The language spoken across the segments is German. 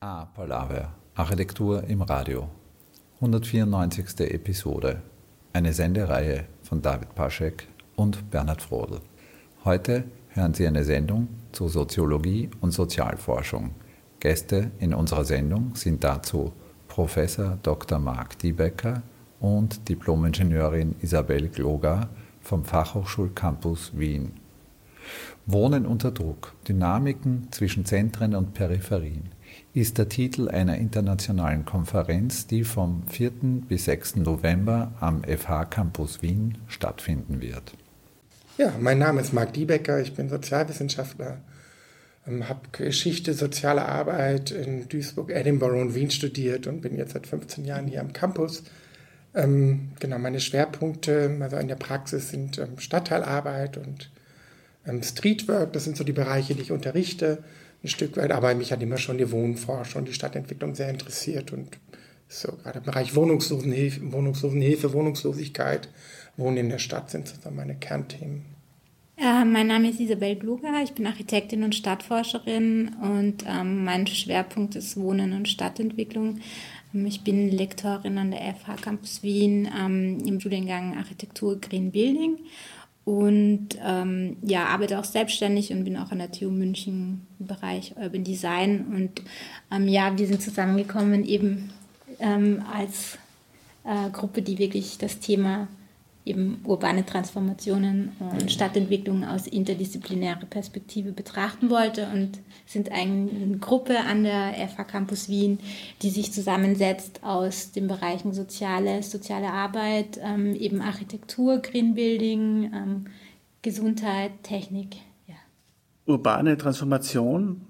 A Palaver, Architektur im Radio. 194. Episode. Eine Sendereihe von David Paschek und Bernhard Frodel. Heute hören Sie eine Sendung zur Soziologie und Sozialforschung. Gäste in unserer Sendung sind dazu Professor Dr. Marc Diebecker und Diplomingenieurin Isabel Gloga vom Fachhochschulcampus Wien. Wohnen unter Druck, Dynamiken zwischen Zentren und Peripherien ist der Titel einer internationalen Konferenz, die vom 4. bis 6. November am FH Campus Wien stattfinden wird. Ja, mein Name ist Marc Diebecker, ich bin Sozialwissenschaftler, habe Geschichte, soziale Arbeit in Duisburg, Edinburgh und Wien studiert und bin jetzt seit 15 Jahren hier am Campus. Ähm, genau, meine Schwerpunkte also in der Praxis sind ähm, Stadtteilarbeit und ähm, Streetwork, das sind so die Bereiche, die ich unterrichte ein Stück weit, aber mich hat immer schon die Wohnforschung, die Stadtentwicklung sehr interessiert und so gerade im Bereich Wohnungslosenhilfe, Wohnungslosenhilfe, Wohnungslosigkeit, Wohnen in der Stadt sind sozusagen meine Kernthemen. Äh, mein Name ist Isabel Gluger, ich bin Architektin und Stadtforscherin und ähm, mein Schwerpunkt ist Wohnen und Stadtentwicklung. Ähm, ich bin Lektorin an der FH Campus Wien ähm, im Studiengang Architektur Green Building und ähm, ja, arbeite auch selbstständig und bin auch an der TU München im Bereich Urban Design. Und ähm, ja, wir sind zusammengekommen eben ähm, als äh, Gruppe, die wirklich das Thema eben urbane Transformationen und Stadtentwicklung aus interdisziplinärer Perspektive betrachten wollte und sind eine Gruppe an der FH Campus Wien, die sich zusammensetzt aus den Bereichen Soziales, soziale Arbeit, ähm, eben Architektur, Green Building, ähm, Gesundheit, Technik. Ja. Urbane Transformation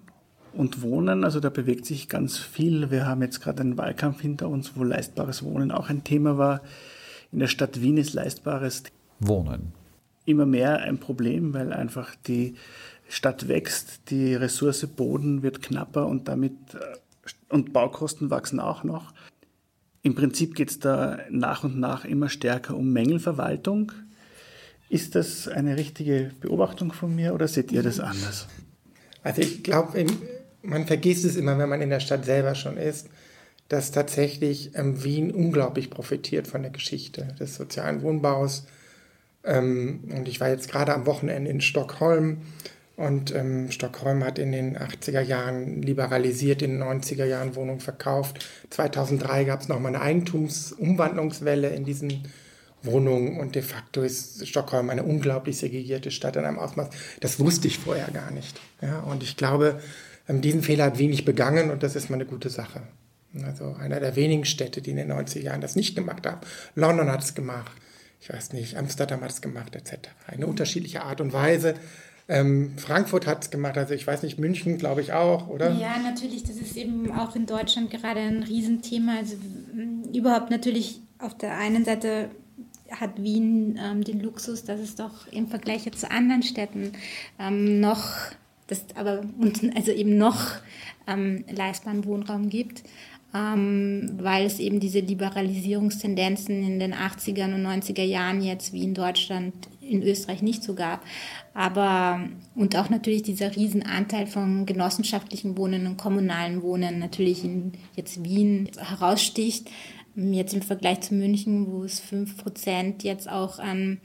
und Wohnen, also da bewegt sich ganz viel. Wir haben jetzt gerade einen Wahlkampf hinter uns, wo leistbares Wohnen auch ein Thema war in der Stadt Wien ist leistbares Wohnen immer mehr ein Problem, weil einfach die Stadt wächst, die Ressource Boden wird knapper und damit äh, und Baukosten wachsen auch noch. Im Prinzip geht es da nach und nach immer stärker um Mängelverwaltung. Ist das eine richtige Beobachtung von mir oder seht ihr das anders? Also ich glaube, man vergisst es immer, wenn man in der Stadt selber schon ist dass tatsächlich ähm, Wien unglaublich profitiert von der Geschichte des sozialen Wohnbaus. Ähm, und ich war jetzt gerade am Wochenende in Stockholm und ähm, Stockholm hat in den 80er Jahren liberalisiert, in den 90er Jahren Wohnungen verkauft. 2003 gab es nochmal eine Eigentumsumwandlungswelle in diesen Wohnungen und de facto ist Stockholm eine unglaublich segregierte Stadt in einem Ausmaß. Das wusste ich vorher gar nicht. Ja, und ich glaube, ähm, diesen Fehler hat Wien nicht begangen und das ist mal eine gute Sache. Also einer der wenigen Städte, die in den 90er Jahren das nicht gemacht haben. London hat es gemacht, ich weiß nicht, Amsterdam hat es gemacht, etc. Eine unterschiedliche Art und Weise. Ähm, Frankfurt hat es gemacht, also ich weiß nicht, München glaube ich auch, oder? Ja, natürlich, das ist eben auch in Deutschland gerade ein Riesenthema. Also überhaupt natürlich auf der einen Seite hat Wien ähm, den Luxus, dass es doch im Vergleich zu anderen Städten ähm, noch, das aber und also eben noch ähm, leistbaren Wohnraum gibt ähm, weil es eben diese Liberalisierungstendenzen in den 80er und 90er Jahren jetzt wie in Deutschland, in Österreich nicht so gab. Aber und auch natürlich dieser Riesenanteil von genossenschaftlichen Wohnen und kommunalen Wohnen natürlich in jetzt Wien heraussticht. Jetzt im Vergleich zu München, wo es fünf Prozent jetzt auch an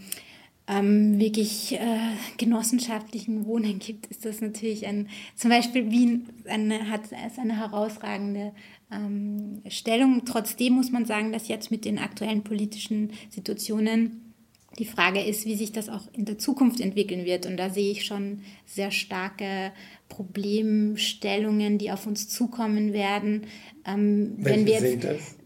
ähm, wirklich äh, genossenschaftlichen Wohnen gibt, ist das natürlich ein, zum Beispiel Wien eine, hat eine herausragende ähm, Stellung. Trotzdem muss man sagen, dass jetzt mit den aktuellen politischen Situationen die Frage ist, wie sich das auch in der Zukunft entwickeln wird. Und da sehe ich schon sehr starke Problemstellungen, die auf uns zukommen werden. Ähm, wenn wir jetzt, das?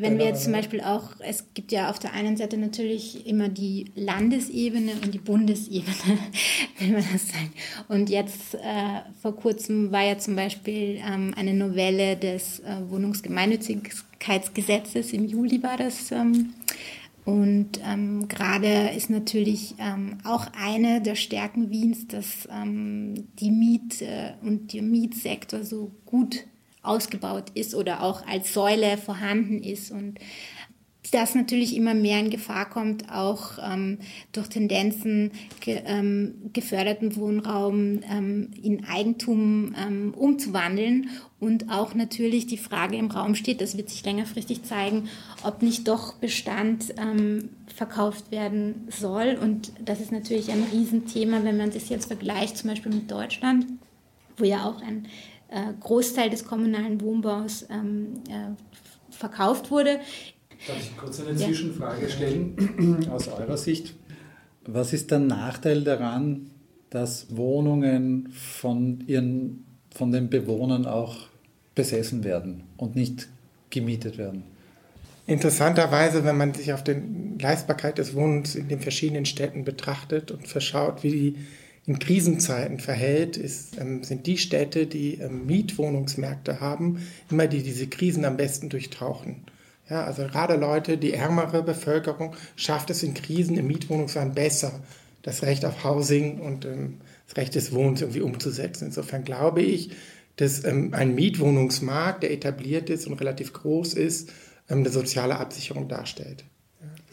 Wenn wir jetzt zum Beispiel auch, es gibt ja auf der einen Seite natürlich immer die Landesebene und die Bundesebene, wenn man das sagt. Und jetzt äh, vor kurzem war ja zum Beispiel ähm, eine Novelle des äh, Wohnungsgemeinnützigkeitsgesetzes, im Juli war das. Ähm, und ähm, gerade ist natürlich ähm, auch eine der Stärken Wiens, dass ähm, die Miet- äh, und der Mietsektor so gut ausgebaut ist oder auch als Säule vorhanden ist. Und das natürlich immer mehr in Gefahr kommt, auch ähm, durch Tendenzen ge, ähm, geförderten Wohnraum ähm, in Eigentum ähm, umzuwandeln und auch natürlich die Frage im Raum steht, das wird sich längerfristig zeigen, ob nicht doch Bestand ähm, verkauft werden soll und das ist natürlich ein Riesenthema, wenn man das jetzt vergleicht, zum Beispiel mit Deutschland, wo ja auch ein Großteil des kommunalen Wohnbaus ähm, äh, verkauft wurde, Darf ich kurz eine Zwischenfrage stellen aus eurer Sicht? Was ist der Nachteil daran, dass Wohnungen von, ihren, von den Bewohnern auch besessen werden und nicht gemietet werden? Interessanterweise, wenn man sich auf die Leistbarkeit des Wohnens in den verschiedenen Städten betrachtet und verschaut, wie die in Krisenzeiten verhält, ist, ähm, sind die Städte, die ähm, Mietwohnungsmärkte haben, immer die diese Krisen am besten durchtauchen. Ja, also gerade Leute, die ärmere Bevölkerung, schafft es in Krisen im Mietwohnungsmarkt besser, das Recht auf Housing und ähm, das Recht des Wohnens irgendwie umzusetzen. Insofern glaube ich, dass ähm, ein Mietwohnungsmarkt, der etabliert ist und relativ groß ist, ähm, eine soziale Absicherung darstellt.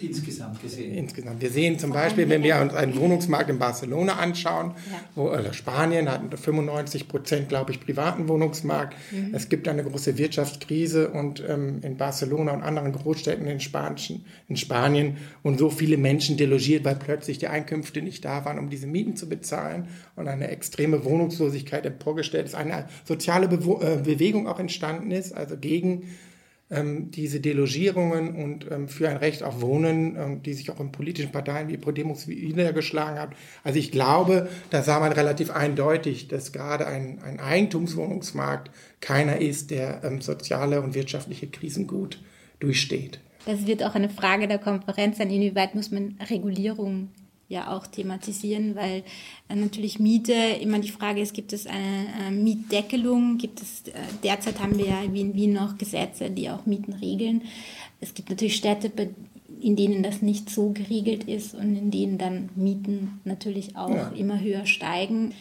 Insgesamt gesehen. Insgesamt. Wir sehen zum Beispiel, wenn wir uns einen Wohnungsmarkt in Barcelona anschauen, ja. wo also Spanien hat 95 Prozent, glaube ich, privaten Wohnungsmarkt. Mhm. Es gibt eine große Wirtschaftskrise und ähm, in Barcelona und anderen Großstädten in, Spanischen, in Spanien und so viele Menschen delogiert, weil plötzlich die Einkünfte nicht da waren, um diese Mieten zu bezahlen und eine extreme Wohnungslosigkeit emporgestellt ist, eine soziale Bewo äh, Bewegung auch entstanden ist, also gegen diese Delogierungen und ähm, für ein Recht auf Wohnen, ähm, die sich auch in politischen Parteien wie Podemos niedergeschlagen hat. Also ich glaube, da sah man relativ eindeutig, dass gerade ein, ein Eigentumswohnungsmarkt keiner ist, der ähm, soziale und wirtschaftliche Krisen gut durchsteht. Das wird auch eine Frage der Konferenz sein, inwieweit muss man Regulierung ja auch thematisieren, weil äh, natürlich Miete immer die Frage ist, gibt es eine äh, Mietdeckelung? Gibt es, äh, derzeit haben wir ja wie in Wien noch Gesetze, die auch Mieten regeln. Es gibt natürlich Städte, in denen das nicht so geregelt ist und in denen dann Mieten natürlich auch ja. immer höher steigen.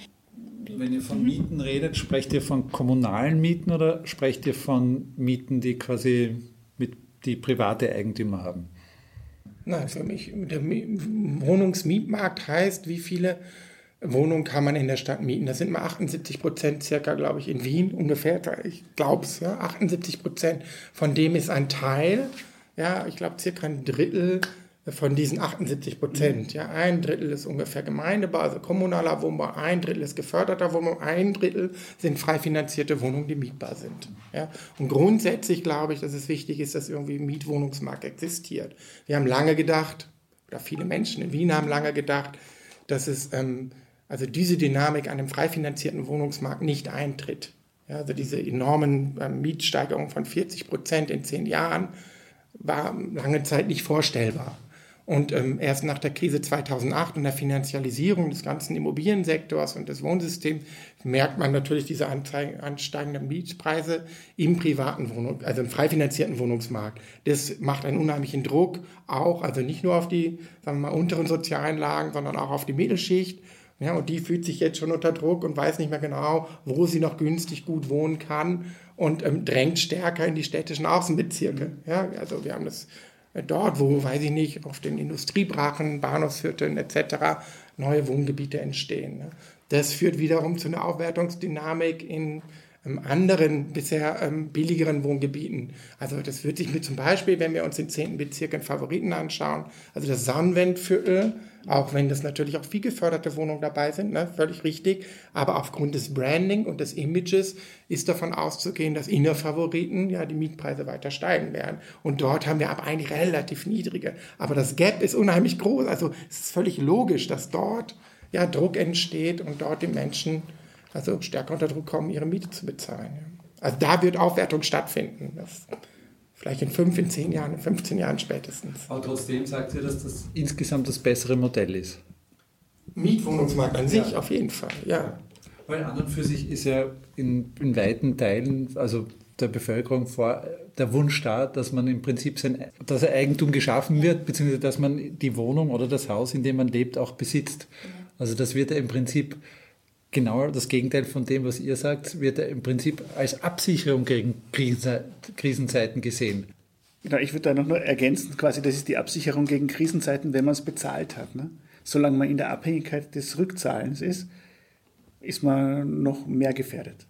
Wenn ihr von. Mieten redet, sprecht ihr von kommunalen Mieten oder sprecht ihr von Mieten, die quasi mit die private Eigentümer haben? Nein, für mich, der Wohnungsmietmarkt heißt, wie viele Wohnungen kann man in der Stadt mieten. Das sind mal 78 Prozent circa, glaube ich, in Wien ungefähr. Ich glaube es, ja, 78 Prozent. Von dem ist ein Teil, ja, ich glaube circa ein Drittel von diesen 78 Prozent. Ja, ein Drittel ist ungefähr Gemeindebau, also kommunaler Wohnbau, ein Drittel ist geförderter Wohnbau, ein Drittel sind frei finanzierte Wohnungen, die mietbar sind. Ja, und grundsätzlich glaube ich, dass es wichtig ist, dass irgendwie ein Mietwohnungsmarkt existiert. Wir haben lange gedacht, oder viele Menschen in Wien haben lange gedacht, dass es ähm, also diese Dynamik an einem frei finanzierten Wohnungsmarkt nicht eintritt. Ja, also diese enormen ähm, Mietsteigerungen von 40 Prozent in zehn Jahren war lange Zeit nicht vorstellbar. Und ähm, erst nach der Krise 2008 und der Finanzialisierung des ganzen Immobiliensektors und des Wohnsystems merkt man natürlich diese ansteigenden Mietpreise im privaten Wohnung, also im frei finanzierten Wohnungsmarkt. Das macht einen unheimlichen Druck, auch, also nicht nur auf die, sagen wir mal, unteren sozialen Lagen, sondern auch auf die Mittelschicht. Ja, und die fühlt sich jetzt schon unter Druck und weiß nicht mehr genau, wo sie noch günstig gut wohnen kann und ähm, drängt stärker in die städtischen Außenbezirke. Ja, also wir haben das dort, wo, weiß ich nicht, auf den Industriebrachen, Bahnhofsvierteln etc. neue Wohngebiete entstehen. Ne? Das führt wiederum zu einer Aufwertungsdynamik in ähm, anderen, bisher ähm, billigeren Wohngebieten. Also das wird sich mit zum Beispiel, wenn wir uns den 10. Bezirk in Favoriten anschauen, also das Sonnenwendviertel, auch wenn das natürlich auch viel geförderte Wohnungen dabei sind, ne, völlig richtig. Aber aufgrund des Branding und des Images ist davon auszugehen, dass Innerfavoriten ja die Mietpreise weiter steigen werden. Und dort haben wir aber eigentlich relativ niedrige. Aber das Gap ist unheimlich groß. Also es ist völlig logisch, dass dort ja Druck entsteht und dort die Menschen also stärker unter Druck kommen, ihre Miete zu bezahlen. Also da wird Aufwertung stattfinden. Das Vielleicht in fünf, in zehn Jahren, in 15 Jahren spätestens. Aber trotzdem sagt ihr, dass das insgesamt das bessere Modell ist. Mietwohnungsmarkt an sich ja. auf jeden Fall, ja. Weil an und für sich ist ja in, in weiten Teilen, also der Bevölkerung vor der Wunsch da, dass man im Prinzip sein, dass ein Eigentum geschaffen wird, beziehungsweise dass man die Wohnung oder das Haus, in dem man lebt, auch besitzt. Also das wird ja im Prinzip genau das Gegenteil von dem, was ihr sagt, wird er im Prinzip als Absicherung gegen Krisenzeiten gesehen. Genau, ich würde da noch nur ergänzen, quasi, das ist die Absicherung gegen Krisenzeiten, wenn man es bezahlt hat. Ne? Solange man in der Abhängigkeit des Rückzahlens ist, ist man noch mehr gefährdet.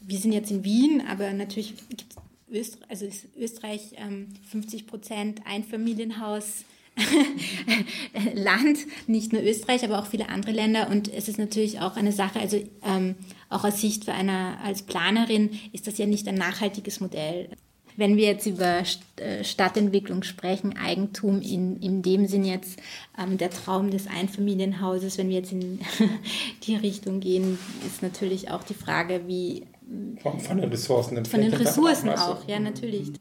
Wir sind jetzt in Wien, aber natürlich gibt Öster also ist Österreich ähm, 50 Prozent Einfamilienhaus. Land, nicht nur Österreich, aber auch viele andere Länder. Und es ist natürlich auch eine Sache, also ähm, auch aus Sicht für einer als Planerin ist das ja nicht ein nachhaltiges Modell. Wenn wir jetzt über äh, Stadtentwicklung sprechen, Eigentum in, in dem Sinn jetzt ähm, der Traum des Einfamilienhauses, wenn wir jetzt in die Richtung gehen, ist natürlich auch die Frage, wie von, von den Ressourcen. Von den Ressourcen auch, ja, natürlich.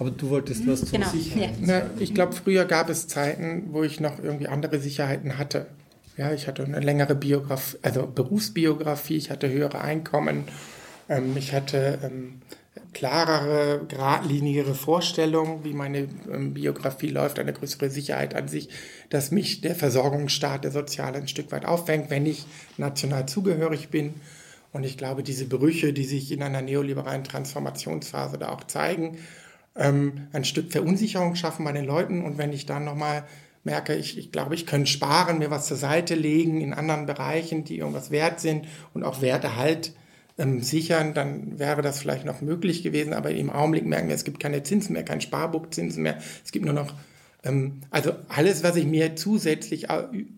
Aber du wolltest was zu genau, Sicherheit ja. Na, Ich glaube, früher gab es Zeiten, wo ich noch irgendwie andere Sicherheiten hatte. Ja, ich hatte eine längere Biografie, also Berufsbiografie, ich hatte höhere Einkommen, ähm, ich hatte ähm, klarere, geradlinigere Vorstellungen, wie meine ähm, Biografie läuft, eine größere Sicherheit an sich, dass mich der Versorgungsstaat, der Soziale ein Stück weit auffängt, wenn ich national zugehörig bin. Und ich glaube, diese Brüche, die sich in einer neoliberalen Transformationsphase da auch zeigen, ähm, ein Stück Verunsicherung schaffen bei den Leuten. Und wenn ich dann nochmal merke, ich, ich glaube, ich könnte sparen, mir was zur Seite legen in anderen Bereichen, die irgendwas wert sind und auch Wertehalt ähm, sichern, dann wäre das vielleicht noch möglich gewesen. Aber im Augenblick merken wir, es gibt keine Zinsen mehr, kein Sparbuchzinsen mehr. Es gibt nur noch ähm, also alles, was ich mir zusätzlich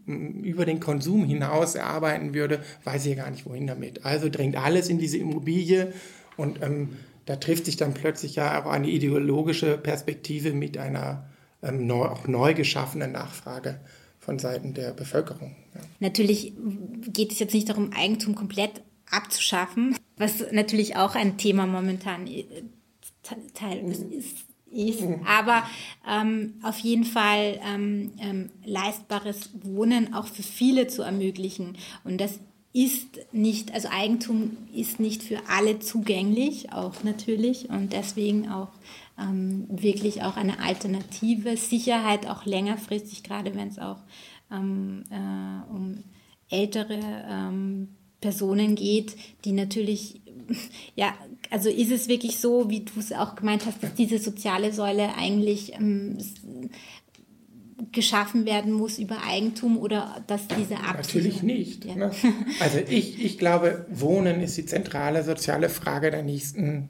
über den Konsum hinaus erarbeiten würde, weiß ich ja gar nicht, wohin damit. Also drängt alles in diese Immobilie und ähm, da trifft sich dann plötzlich ja auch eine ideologische Perspektive mit einer ähm, neu, auch neu geschaffenen Nachfrage von Seiten der Bevölkerung. Ja. Natürlich geht es jetzt nicht darum, Eigentum komplett abzuschaffen, was natürlich auch ein Thema momentan Teil ist ist, mhm. aber ähm, auf jeden Fall ähm, ähm, leistbares Wohnen auch für viele zu ermöglichen. Und das ist nicht, also Eigentum ist nicht für alle zugänglich, auch natürlich, und deswegen auch ähm, wirklich auch eine alternative Sicherheit, auch längerfristig, gerade wenn es auch ähm, äh, um ältere ähm, Personen geht, die natürlich ja also ist es wirklich so, wie du es auch gemeint hast, dass diese soziale Säule eigentlich ähm, geschaffen werden muss über Eigentum oder dass diese Absicherung... Natürlich nicht. Ja. Ne? Also ich, ich glaube, Wohnen ist die zentrale soziale Frage der nächsten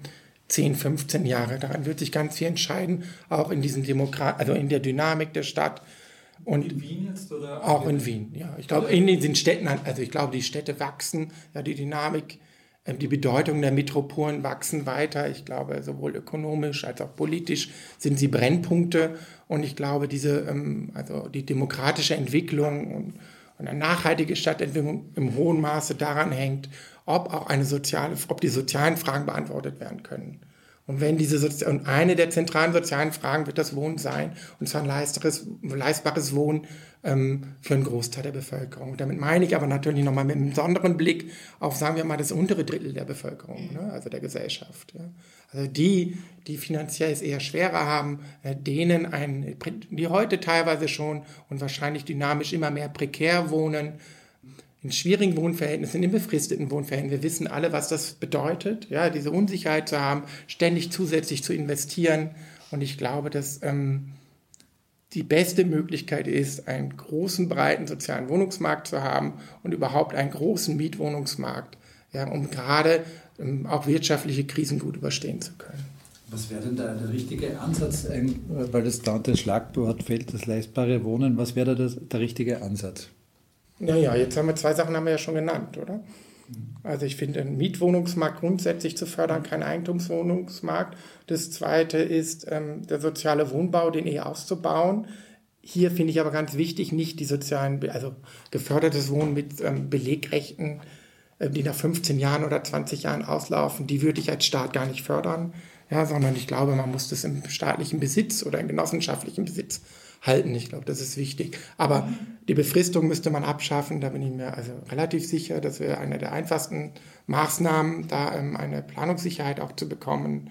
10, 15 Jahre. Daran wird sich ganz viel entscheiden, auch in diesem Demokrat, also in der Dynamik der Stadt. Und in Wien jetzt oder? Auch in Wien, ja. Ich glaube, in den Städten, also ich glaube, die Städte wachsen, ja, die Dynamik die Bedeutung der Metropolen wachsen weiter. Ich glaube, sowohl ökonomisch als auch politisch sind sie Brennpunkte. Und ich glaube, diese, ähm, also die demokratische Entwicklung und eine nachhaltige Stadtentwicklung im hohen Maße daran hängt, ob auch eine soziale, ob die sozialen Fragen beantwortet werden können. Und wenn diese Sozi und eine der zentralen sozialen Fragen wird das Wohnen sein, und zwar ein leistbares, leistbares Wohnen ähm, für einen Großteil der Bevölkerung. Und damit meine ich aber natürlich nochmal mit einem besonderen Blick auf, sagen wir mal, das untere Drittel der Bevölkerung, ne? also der Gesellschaft. Ja? Also die, die finanziell es eher schwerer haben, äh, denen ein, die heute teilweise schon und wahrscheinlich dynamisch immer mehr prekär wohnen, in schwierigen Wohnverhältnissen, in befristeten Wohnverhältnissen. Wir wissen alle, was das bedeutet, ja, diese Unsicherheit zu haben, ständig zusätzlich zu investieren. Und ich glaube, dass ähm, die beste Möglichkeit ist, einen großen, breiten sozialen Wohnungsmarkt zu haben und überhaupt einen großen Mietwohnungsmarkt, ja, um gerade ähm, auch wirtschaftliche Krisen gut überstehen zu können. Was wäre denn da der richtige Ansatz, weil das da unter das Schlagwort fällt, das leistbare Wohnen, was wäre da der richtige Ansatz? Naja, jetzt haben wir zwei Sachen haben wir ja schon genannt, oder? Also ich finde den Mietwohnungsmarkt grundsätzlich zu fördern, kein Eigentumswohnungsmarkt. Das zweite ist ähm, der soziale Wohnbau, den eher auszubauen. Hier finde ich aber ganz wichtig, nicht die sozialen, also gefördertes Wohnen mit ähm, Belegrechten, äh, die nach 15 Jahren oder 20 Jahren auslaufen, die würde ich als Staat gar nicht fördern, ja, sondern ich glaube, man muss das im staatlichen Besitz oder im genossenschaftlichen Besitz halten. Ich glaube, das ist wichtig. Aber die Befristung müsste man abschaffen. Da bin ich mir also relativ sicher. Das wäre eine der einfachsten Maßnahmen, da ähm, eine Planungssicherheit auch zu bekommen.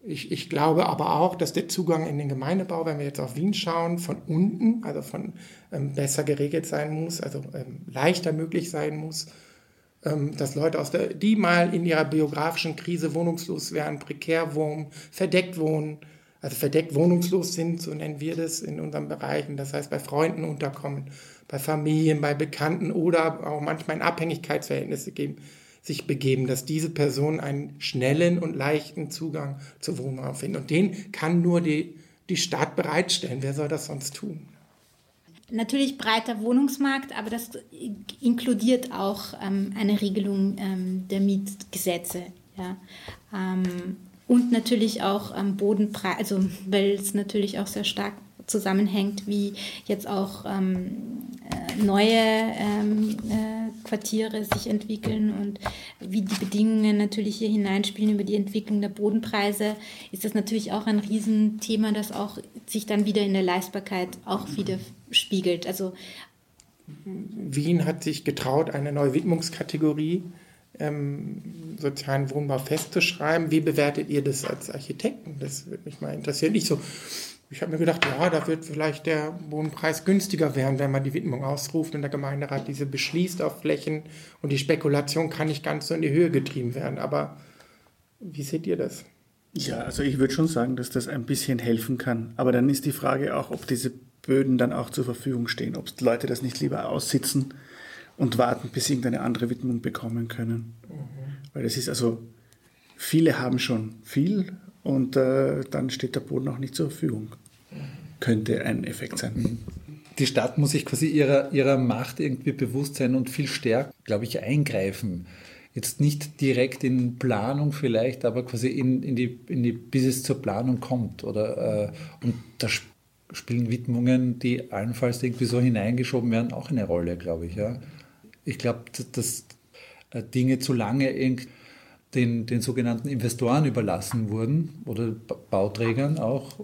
Ich, ich, glaube aber auch, dass der Zugang in den Gemeindebau, wenn wir jetzt auf Wien schauen, von unten, also von ähm, besser geregelt sein muss, also ähm, leichter möglich sein muss, ähm, dass Leute aus der, die mal in ihrer biografischen Krise wohnungslos wären, prekär wohnen, verdeckt wohnen, also verdeckt wohnungslos sind, so nennen wir das in unseren Bereichen, das heißt bei Freunden unterkommen, bei Familien, bei Bekannten oder auch manchmal in Abhängigkeitsverhältnisse geben, sich begeben, dass diese Personen einen schnellen und leichten Zugang zu Wohnraum finden. Und den kann nur die, die Stadt bereitstellen. Wer soll das sonst tun? Natürlich breiter Wohnungsmarkt, aber das inkludiert auch ähm, eine Regelung ähm, der Mietgesetze. Ja. Ähm, und natürlich auch ähm, Bodenpreis, also weil es natürlich auch sehr stark zusammenhängt, wie jetzt auch ähm, äh, neue ähm, äh, Quartiere sich entwickeln und wie die Bedingungen natürlich hier hineinspielen über die Entwicklung der Bodenpreise, ist das natürlich auch ein Riesenthema, das auch sich dann wieder in der Leistbarkeit auch wieder spiegelt. Also Wien hat sich getraut, eine neue Widmungskategorie ähm, sozialen Wohnbau festzuschreiben. Wie bewertet ihr das als Architekten? Das würde mich mal interessieren. Nicht so, ich habe mir gedacht, ja, da wird vielleicht der Wohnpreis günstiger werden, wenn man die Widmung ausruft und der Gemeinderat diese beschließt auf Flächen und die Spekulation kann nicht ganz so in die Höhe getrieben werden. Aber wie seht ihr das? Ja, also ich würde schon sagen, dass das ein bisschen helfen kann. Aber dann ist die Frage auch, ob diese Böden dann auch zur Verfügung stehen, ob Leute das nicht lieber aussitzen und warten, bis sie irgendeine andere Widmung bekommen können. Mhm. Weil das ist also, viele haben schon viel und äh, dann steht der Boden auch nicht zur Verfügung. Könnte ein Effekt sein. Die Stadt muss sich quasi ihrer, ihrer Macht irgendwie bewusst sein und viel stärker, glaube ich, eingreifen. Jetzt nicht direkt in Planung vielleicht, aber quasi in, in, die, in die, bis es zur Planung kommt. Oder, äh, und da spielen Widmungen, die allenfalls irgendwie so hineingeschoben werden, auch eine Rolle, glaube ich. Ja ich glaube, dass, äh, Dinge zu lange den, den sogenannten Investoren überlassen wurden oder Bauträgern auch.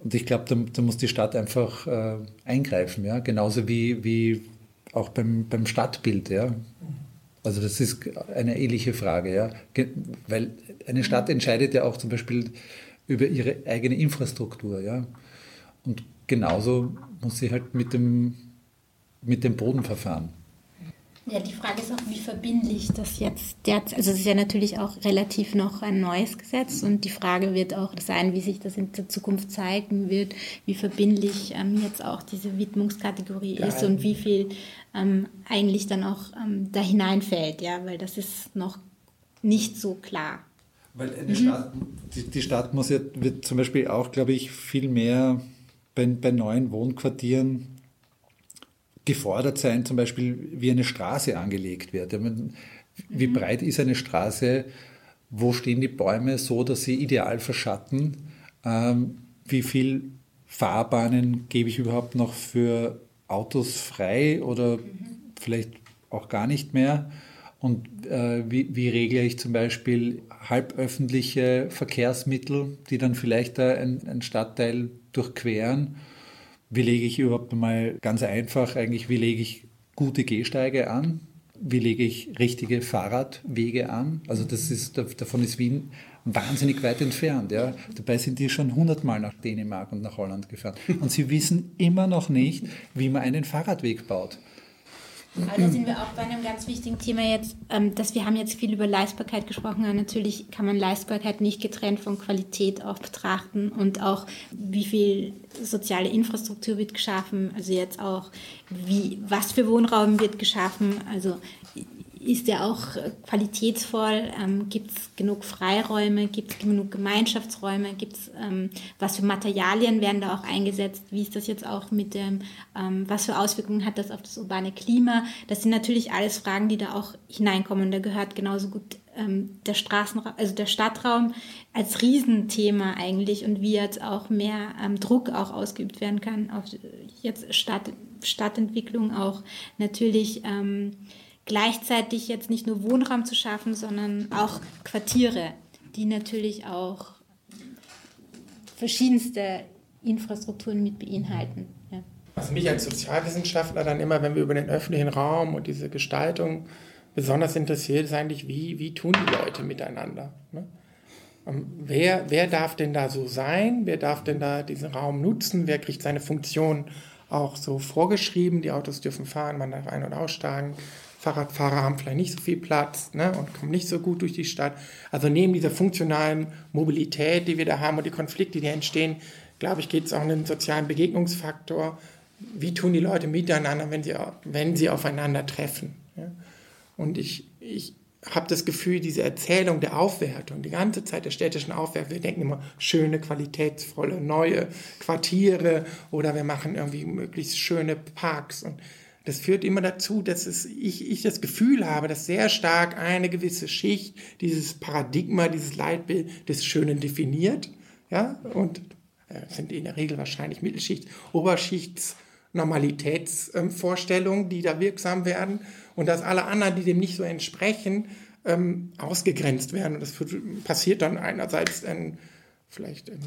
Und ich glaube, da, da, muss die Stadt einfach äh, eingreifen, ja, genauso wie, wie auch beim, beim Stadtbild, ja. Also das ist eine ähnliche Frage, ja, weil eine Stadt entscheidet ja auch zum Beispiel über ihre eigene Infrastruktur, ja. Und genauso muss sie halt mit dem, mit dem Boden verfahren. Ja, die Frage ist auch, wie verbindlich das jetzt derzeit, also es ist ja natürlich auch relativ noch ein neues Gesetz und die Frage wird auch sein, wie sich das in der Zukunft zeigen wird, wie verbindlich ähm, jetzt auch diese Widmungskategorie Geil. ist und wie viel ähm, eigentlich dann auch ähm, da hineinfällt, ja, weil das ist noch nicht so klar. Weil mhm. Stadt, die, die Stadt muss ja, wird zum Beispiel auch, glaube ich, viel mehr bei, bei neuen Wohnquartieren gefordert sein, zum Beispiel wie eine Straße angelegt wird. Wie mhm. breit ist eine Straße? Wo stehen die Bäume so, dass sie ideal verschatten? Ähm, wie viel Fahrbahnen gebe ich überhaupt noch für Autos frei oder mhm. vielleicht auch gar nicht mehr? Und äh, wie, wie, regle ich zum Beispiel halböffentliche Verkehrsmittel, die dann vielleicht einen Stadtteil durchqueren? Wie lege ich überhaupt mal ganz einfach eigentlich, wie lege ich gute Gehsteige an? Wie lege ich richtige Fahrradwege an? Also das ist, davon ist Wien wahnsinnig weit entfernt. Ja. Dabei sind die schon hundertmal nach Dänemark und nach Holland gefahren. Und sie wissen immer noch nicht, wie man einen Fahrradweg baut. Also sind wir auch bei einem ganz wichtigen Thema jetzt, ähm, dass wir haben jetzt viel über Leistbarkeit gesprochen. Und natürlich kann man Leistbarkeit nicht getrennt von Qualität auch betrachten und auch wie viel soziale Infrastruktur wird geschaffen. Also jetzt auch wie was für Wohnraum wird geschaffen. Also ist der auch qualitätsvoll? Ähm, gibt es genug Freiräume? Gibt es genug Gemeinschaftsräume? Gibt es ähm, was für Materialien werden da auch eingesetzt? Wie ist das jetzt auch mit dem, ähm, was für Auswirkungen hat das auf das urbane Klima? Das sind natürlich alles Fragen, die da auch hineinkommen. Da gehört genauso gut ähm, der Straßenraum, also der Stadtraum als Riesenthema eigentlich und wie jetzt auch mehr ähm, Druck auch ausgeübt werden kann auf jetzt Stadt, Stadtentwicklung auch natürlich ähm, gleichzeitig jetzt nicht nur Wohnraum zu schaffen, sondern auch Quartiere, die natürlich auch verschiedenste Infrastrukturen mit beinhalten. Ja. Was mich als Sozialwissenschaftler dann immer, wenn wir über den öffentlichen Raum und diese Gestaltung besonders interessiert, ist eigentlich, wie, wie tun die Leute miteinander? Ne? Ähm, wer, wer darf denn da so sein? Wer darf denn da diesen Raum nutzen? Wer kriegt seine Funktion auch so vorgeschrieben? Die Autos dürfen fahren, man darf ein- und aussteigen. Fahrradfahrer haben vielleicht nicht so viel Platz ne, und kommen nicht so gut durch die Stadt. Also neben dieser funktionalen Mobilität, die wir da haben und die Konflikte, die entstehen, glaube ich, geht es auch um den sozialen Begegnungsfaktor. Wie tun die Leute miteinander, wenn sie, wenn sie aufeinander treffen? Ja? Und ich, ich habe das Gefühl, diese Erzählung der Aufwertung, die ganze Zeit der städtischen Aufwertung, wir denken immer schöne, qualitätsvolle, neue Quartiere oder wir machen irgendwie möglichst schöne Parks und das führt immer dazu, dass es, ich, ich das Gefühl habe, dass sehr stark eine gewisse Schicht dieses Paradigma, dieses Leitbild des Schönen definiert. Ja, und äh, sind in der Regel wahrscheinlich Mittelschicht, Oberschichts, Normalitätsvorstellungen, ähm, die da wirksam werden und dass alle anderen, die dem nicht so entsprechen, ähm, ausgegrenzt werden. Und das passiert dann einerseits in, vielleicht in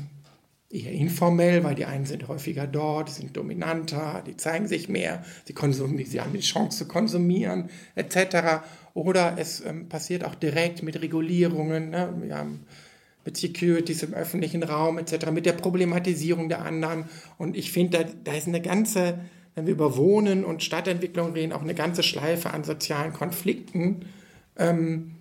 eher informell, weil die einen sind häufiger dort, sind dominanter, die zeigen sich mehr, sie, konsumieren, sie haben die Chance zu konsumieren, etc. Oder es ähm, passiert auch direkt mit Regulierungen, ne? wir haben mit Securities im öffentlichen Raum, etc., mit der Problematisierung der anderen. Und ich finde, da, da ist eine ganze, wenn wir über Wohnen und Stadtentwicklung reden, auch eine ganze Schleife an sozialen Konflikten. Ähm,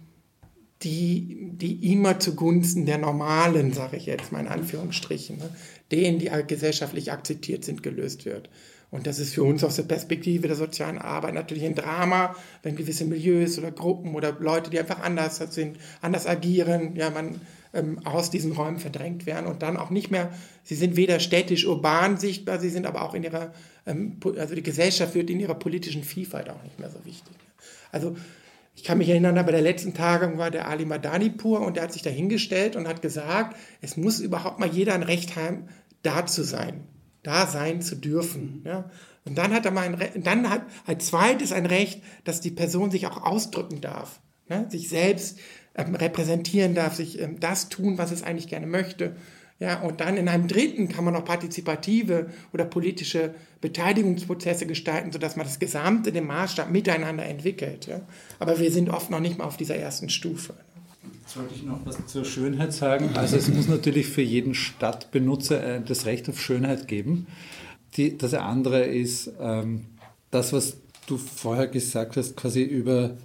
die, die immer zugunsten der Normalen, sage ich jetzt mal in Anführungsstrichen, ne, denen, die gesellschaftlich akzeptiert sind, gelöst wird. Und das ist für uns aus der Perspektive der sozialen Arbeit natürlich ein Drama, wenn gewisse Milieus oder Gruppen oder Leute, die einfach anders sind, anders agieren, ja, man ähm, aus diesen Räumen verdrängt werden und dann auch nicht mehr, sie sind weder städtisch urban sichtbar, sie sind aber auch in ihrer, ähm, also die Gesellschaft wird in ihrer politischen Vielfalt auch nicht mehr so wichtig. Also ich kann mich erinnern, bei der letzten Tagung war der Ali Madanipur und der hat sich da hingestellt und hat gesagt, es muss überhaupt mal jeder ein Recht haben, da zu sein, da sein zu dürfen. Ja? Und dann hat er mal ein Re dann hat als zweites ein Recht, dass die Person sich auch ausdrücken darf, ne? sich selbst repräsentieren darf, sich ähm, das tun, was es eigentlich gerne möchte. Ja, und dann in einem dritten kann man auch partizipative oder politische Beteiligungsprozesse gestalten, sodass man das Gesamte, den Maßstab miteinander entwickelt. Ja. Aber wir sind oft noch nicht mal auf dieser ersten Stufe. Jetzt wollte ich noch was zur Schönheit sagen. Also es muss natürlich für jeden Stadtbenutzer äh, das Recht auf Schönheit geben. Die, das andere ist ähm, das, was du vorher gesagt hast, quasi über,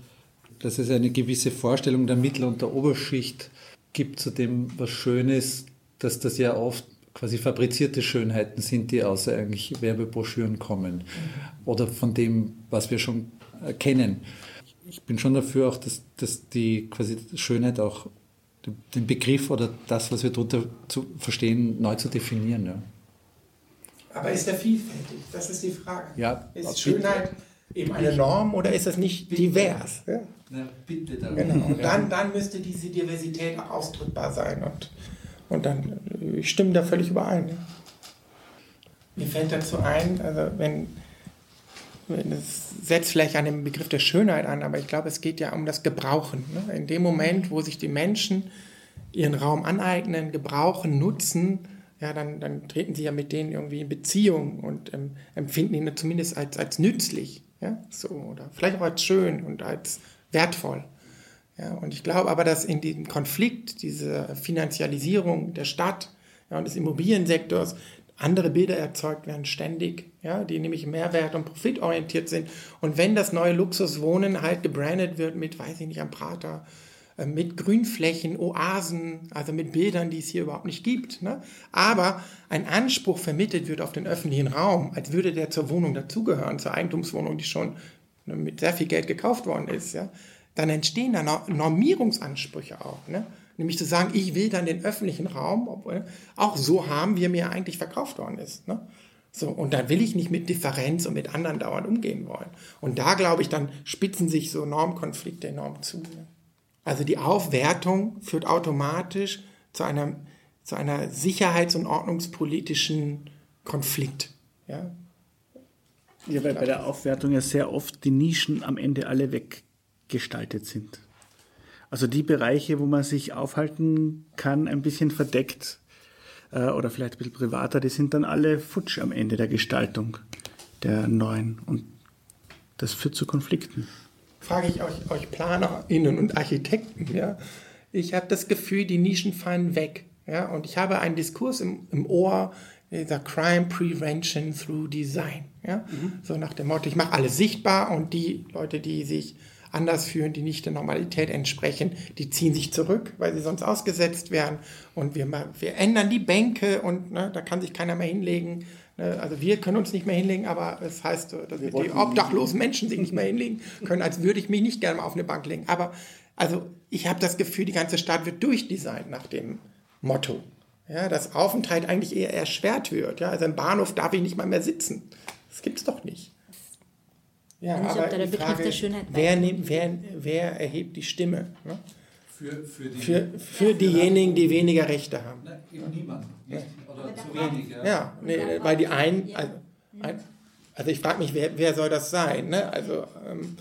dass es eine gewisse Vorstellung der Mittel- und der Oberschicht gibt zu dem, was schön ist, dass das ja oft quasi fabrizierte Schönheiten sind, die aus eigentlich Werbebroschüren kommen oder von dem, was wir schon kennen. Ich bin schon dafür auch, dass, dass die quasi Schönheit auch den Begriff oder das, was wir darunter zu verstehen, neu zu definieren. Ja. Aber ist er vielfältig? Das ist die Frage. Ja, ist Schönheit eben eine Norm oder ist es nicht divers? Ja? Na, bitte darum. Genau. Und dann, dann müsste diese Diversität auch ausdrückbar sein. Und und dann, ich stimme da völlig überein. Ja. Mir fällt dazu ein, also wenn, wenn es setzt vielleicht an den Begriff der Schönheit an, aber ich glaube, es geht ja um das Gebrauchen. Ne? In dem Moment, wo sich die Menschen ihren Raum aneignen, gebrauchen, nutzen, ja, dann, dann treten sie ja mit denen irgendwie in Beziehung und ähm, empfinden ihn zumindest als, als nützlich. Ja? So, oder vielleicht auch als schön und als wertvoll. Ja, und ich glaube aber, dass in diesem Konflikt, diese Finanzialisierung der Stadt ja, und des Immobiliensektors, andere Bilder erzeugt werden ständig, ja, die nämlich mehrwert- und profitorientiert sind. Und wenn das neue Luxuswohnen halt gebrandet wird mit, weiß ich nicht, am Prater, mit Grünflächen, Oasen, also mit Bildern, die es hier überhaupt nicht gibt. Ne? Aber ein Anspruch vermittelt wird auf den öffentlichen Raum, als würde der zur Wohnung dazugehören, zur Eigentumswohnung, die schon ne, mit sehr viel Geld gekauft worden ist. Ja? dann entstehen da Normierungsansprüche auch. Ne? Nämlich zu sagen, ich will dann den öffentlichen Raum obwohl, auch so haben, wie er mir eigentlich verkauft worden ist. Ne? So, und dann will ich nicht mit Differenz und mit anderen dauernd umgehen wollen. Und da, glaube ich, dann spitzen sich so Normkonflikte enorm zu. Ne? Also die Aufwertung führt automatisch zu einer, zu einer sicherheits- und ordnungspolitischen Konflikt. Ja? Ja, weil bei der Aufwertung ja sehr oft die Nischen am Ende alle weg gestaltet sind. Also die Bereiche, wo man sich aufhalten kann, ein bisschen verdeckt äh, oder vielleicht ein bisschen privater, die sind dann alle futsch am Ende der Gestaltung der neuen. Und das führt zu Konflikten. Frage ich euch, euch PlanerInnen und Architekten, ja, ich habe das Gefühl, die Nischen fallen weg. Ja? Und ich habe einen Diskurs im, im Ohr, dieser Crime Prevention through Design. Ja? Mhm. So nach dem Motto, ich mache alles sichtbar und die Leute, die sich anders fühlen, die nicht der Normalität entsprechen, die ziehen sich zurück, weil sie sonst ausgesetzt werden. Und wir, wir ändern die Bänke und ne, da kann sich keiner mehr hinlegen. Ne? Also wir können uns nicht mehr hinlegen, aber es das heißt, dass wir die obdachlosen Menschen sich nicht mehr hinlegen können, als würde ich mich nicht gerne mal auf eine Bank legen. Aber also ich habe das Gefühl, die ganze Stadt wird durchdesignt nach dem Motto. Ja, dass Aufenthalt eigentlich eher erschwert wird. Ja, also im Bahnhof darf ich nicht mal mehr sitzen. Das gibt es doch nicht. Ja, aber der Begriff Frage, der Schönheit wer, nimmt, wer, wer erhebt die Stimme? Ne? Für, für, die, für, für diejenigen, die weniger Rechte haben. Ne, niemand. Nicht, oder zu wenig. Ja, ja nee, weil die einen, also, ein, also ich frage mich, wer, wer soll das sein? Ne? Also, ähm,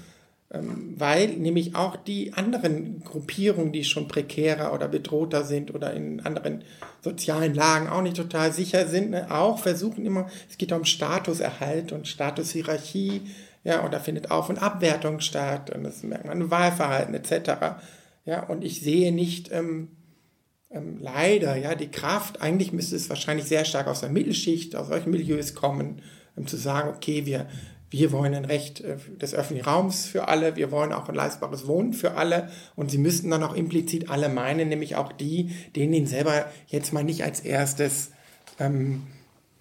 ähm, weil nämlich auch die anderen Gruppierungen, die schon prekärer oder bedrohter sind oder in anderen sozialen Lagen auch nicht total sicher sind, ne, auch versuchen immer, es geht um Statuserhalt und Statushierarchie, ja, und da findet Auf- und Abwertung statt und das merkt man im Wahlverhalten etc. Ja, und ich sehe nicht ähm, ähm, leider ja die Kraft, eigentlich müsste es wahrscheinlich sehr stark aus der Mittelschicht, aus solchen Milieus kommen, um zu sagen, okay, wir wir wollen ein Recht äh, des öffentlichen Raums für alle, wir wollen auch ein leistbares Wohnen für alle und sie müssten dann auch implizit alle meinen, nämlich auch die, denen ihn selber jetzt mal nicht als erstes, ähm,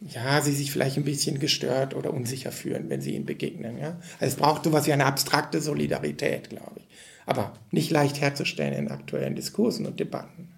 ja, sie sich vielleicht ein bisschen gestört oder unsicher fühlen, wenn sie ihnen begegnen. Ja? Also es braucht sowas wie eine abstrakte Solidarität, glaube ich, aber nicht leicht herzustellen in aktuellen Diskursen und Debatten.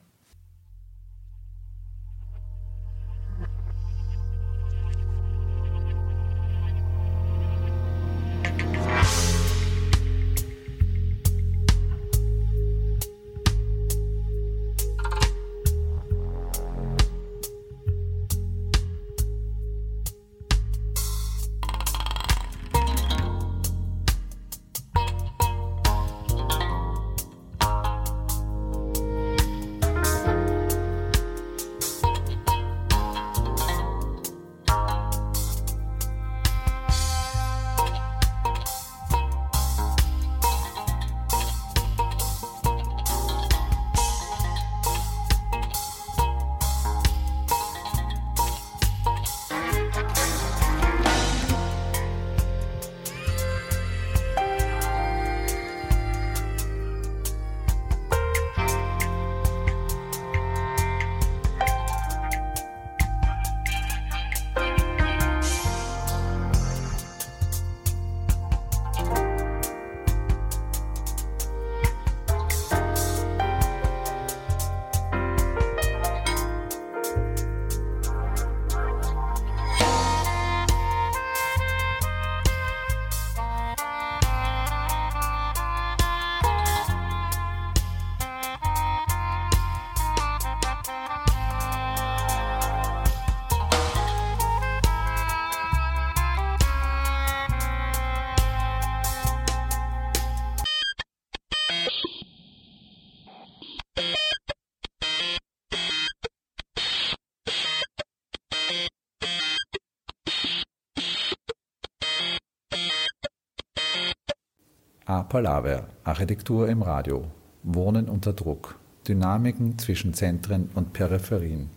Palaver, Architektur im Radio, Wohnen unter Druck, Dynamiken zwischen Zentren und Peripherien.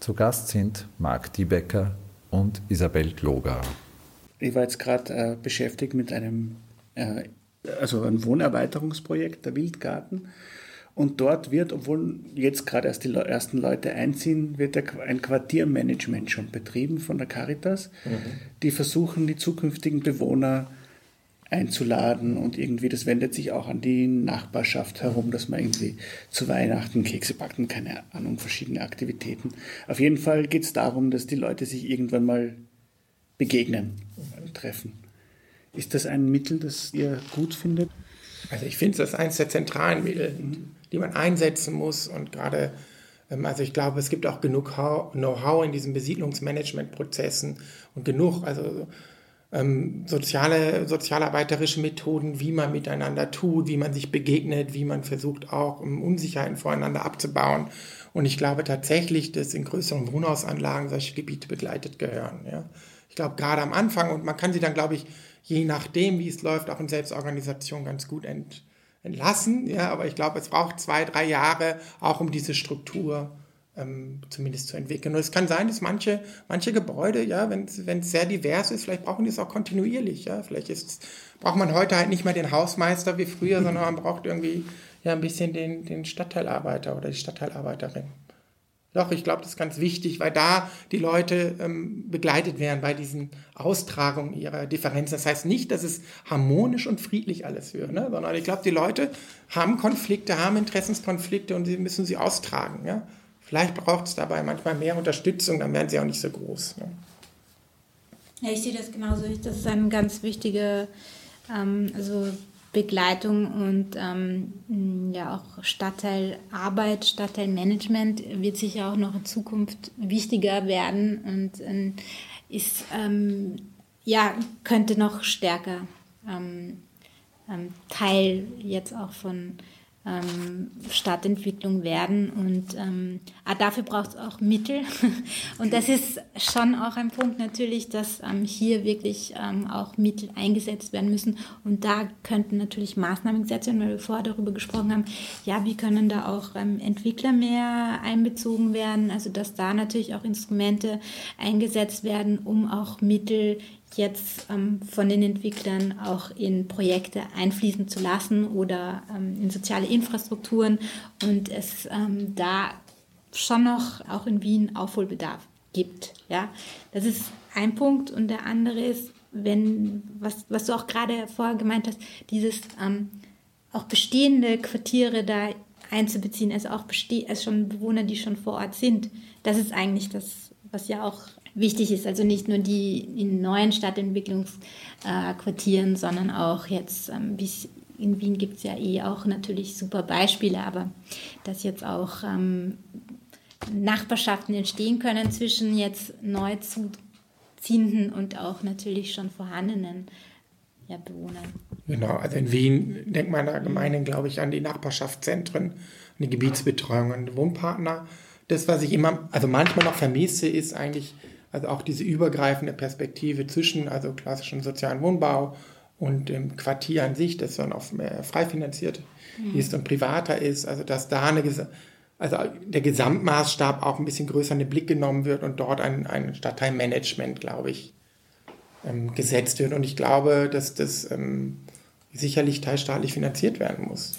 Zu Gast sind Marc Diebecker und Isabel Gloger. Ich war jetzt gerade äh, beschäftigt mit einem, äh, also einem Wohnerweiterungsprojekt, der Wildgarten. Und dort wird, obwohl jetzt gerade erst die ersten Leute einziehen, wird ein Quartiermanagement schon betrieben von der Caritas. Mhm. Die versuchen, die zukünftigen Bewohner einzuladen und irgendwie, das wendet sich auch an die Nachbarschaft herum, dass man irgendwie zu Weihnachten Kekse backt und keine Ahnung, verschiedene Aktivitäten. Auf jeden Fall geht es darum, dass die Leute sich irgendwann mal begegnen, treffen. Ist das ein Mittel, das ihr gut findet? Also ich finde, das ist eines der zentralen Mittel, die man einsetzen muss und gerade ähm, also ich glaube, es gibt auch genug Know-how in diesen Besiedlungsmanagementprozessen und genug, also ähm, soziale, sozialarbeiterische Methoden, wie man miteinander tut, wie man sich begegnet, wie man versucht auch um Unsicherheiten voreinander abzubauen. Und ich glaube tatsächlich, dass in größeren Wohnhausanlagen solche Gebiete begleitet gehören. Ja. Ich glaube gerade am Anfang und man kann sie dann, glaube ich, je nachdem, wie es läuft, auch in Selbstorganisation ganz gut ent, entlassen, ja, aber ich glaube, es braucht zwei, drei Jahre auch um diese Struktur ähm, zumindest zu entwickeln. Und es kann sein, dass manche, manche Gebäude, ja, wenn es sehr divers ist, vielleicht brauchen die es auch kontinuierlich, ja, vielleicht ist, braucht man heute halt nicht mehr den Hausmeister wie früher, sondern man braucht irgendwie ja ein bisschen den, den Stadtteilarbeiter oder die Stadtteilarbeiterin. Doch, ich glaube, das ist ganz wichtig, weil da die Leute ähm, begleitet werden bei diesen Austragungen ihrer Differenzen. Das heißt nicht, dass es harmonisch und friedlich alles wird, ne? sondern ich glaube, die Leute haben Konflikte, haben Interessenskonflikte und sie müssen sie austragen. Ja? Vielleicht braucht es dabei manchmal mehr Unterstützung, dann werden sie auch nicht so groß. Ne? Ja, ich sehe das genauso. Das ist eine ganz wichtige ähm, also Begleitung und ähm, ja auch Stadtteilarbeit, Stadtteilmanagement wird sicher auch noch in Zukunft wichtiger werden und äh, ist ähm, ja könnte noch stärker ähm, ähm, Teil jetzt auch von ähm, Stadtentwicklung werden. Und ähm, ah, dafür braucht es auch Mittel. und das ist schon auch ein Punkt natürlich, dass ähm, hier wirklich ähm, auch Mittel eingesetzt werden müssen. Und da könnten natürlich Maßnahmen gesetzt werden, weil wir vorher darüber gesprochen haben, ja, wie können da auch ähm, Entwickler mehr einbezogen werden. Also dass da natürlich auch Instrumente eingesetzt werden, um auch Mittel jetzt ähm, von den Entwicklern auch in Projekte einfließen zu lassen oder ähm, in soziale Infrastrukturen und es ähm, da schon noch auch in Wien Aufholbedarf gibt. Ja? Das ist ein Punkt und der andere ist, wenn, was, was du auch gerade vorher gemeint hast, dieses ähm, auch bestehende Quartiere da einzubeziehen, also auch beste also schon Bewohner, die schon vor Ort sind. Das ist eigentlich das, was ja auch wichtig ist. Also nicht nur die in neuen Stadtentwicklungsquartieren, sondern auch jetzt ähm, bis in Wien gibt es ja eh auch natürlich super Beispiele, aber dass jetzt auch ähm, Nachbarschaften entstehen können zwischen jetzt neu zuziehenden und auch natürlich schon vorhandenen Bewohnern. Genau, also in Wien denkt man allgemein, glaube ich, an die Nachbarschaftszentren, an die Gebietsbetreuung, an die Wohnpartner. Das, was ich immer, also manchmal noch vermisse, ist eigentlich also auch diese übergreifende Perspektive zwischen also klassischen sozialen Wohnbau und dem Quartier an sich, das dann auch mehr frei finanziert mhm. ist und privater ist, also dass da eine, also der Gesamtmaßstab auch ein bisschen größer in den Blick genommen wird und dort ein, ein Stadtteilmanagement, glaube ich, ähm, gesetzt wird. Und ich glaube, dass das ähm, sicherlich teilstaatlich finanziert werden muss.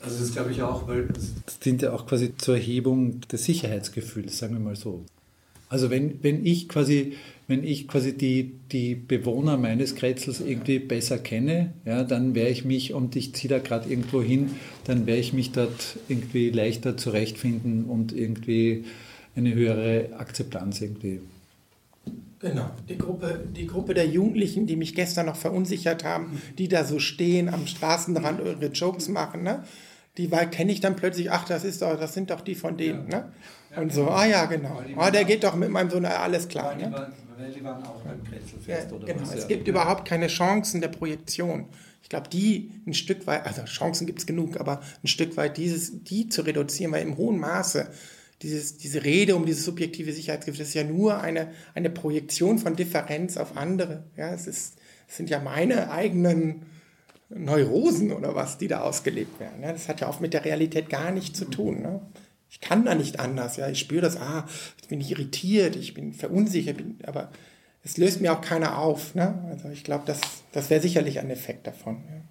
Also das glaube ich auch, weil das dient ja auch quasi zur Erhebung des Sicherheitsgefühls, sagen wir mal so. Also wenn, wenn ich quasi, wenn ich quasi die, die Bewohner meines Kretzels irgendwie besser kenne, ja, dann werde ich mich, und ich ziehe da gerade irgendwo hin, dann werde ich mich dort irgendwie leichter zurechtfinden und irgendwie eine höhere Akzeptanz irgendwie. Genau, die Gruppe, die Gruppe der Jugendlichen, die mich gestern noch verunsichert haben, die da so stehen am Straßenrand ihre Jokes machen, ne? Die kenne ich dann plötzlich, ach, das ist doch, das sind doch die von denen. Ja. Ne? Und so, ah ja, genau. Ah, der geht doch mit meinem Sohn, alles klar. Ne? Weil die waren auch beim Kretzelfest ja, oder genau. was? Es gibt überhaupt keine Chancen der Projektion. Ich glaube, die ein Stück weit, also Chancen gibt es genug, aber ein Stück weit dieses, die zu reduzieren, weil im hohen Maße dieses, diese Rede um dieses subjektive Sicherheitsgefühl, das ist ja nur eine, eine Projektion von Differenz auf andere. Ja, es, ist, es sind ja meine eigenen Neurosen oder was, die da ausgelebt werden. Ja, das hat ja auch mit der Realität gar nichts zu tun. Ne? Ich kann da nicht anders. Ja, ich spüre das. Ah, jetzt bin ich irritiert, ich bin verunsichert, bin, aber es löst mir auch keiner auf. Ne? Also ich glaube, das, das wäre sicherlich ein Effekt davon. Ja.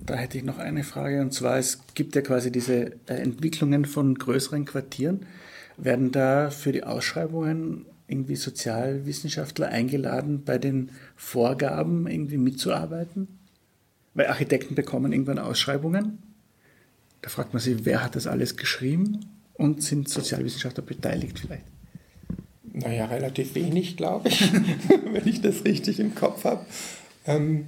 Da hätte ich noch eine Frage und zwar, es gibt ja quasi diese äh, Entwicklungen von größeren Quartieren. Werden da für die Ausschreibungen irgendwie Sozialwissenschaftler eingeladen, bei den Vorgaben irgendwie mitzuarbeiten? Weil Architekten bekommen irgendwann Ausschreibungen da fragt man sich, wer hat das alles geschrieben und sind Sozialwissenschaftler beteiligt vielleicht? Naja, relativ wenig, glaube ich, wenn ich das richtig im Kopf habe. Ähm,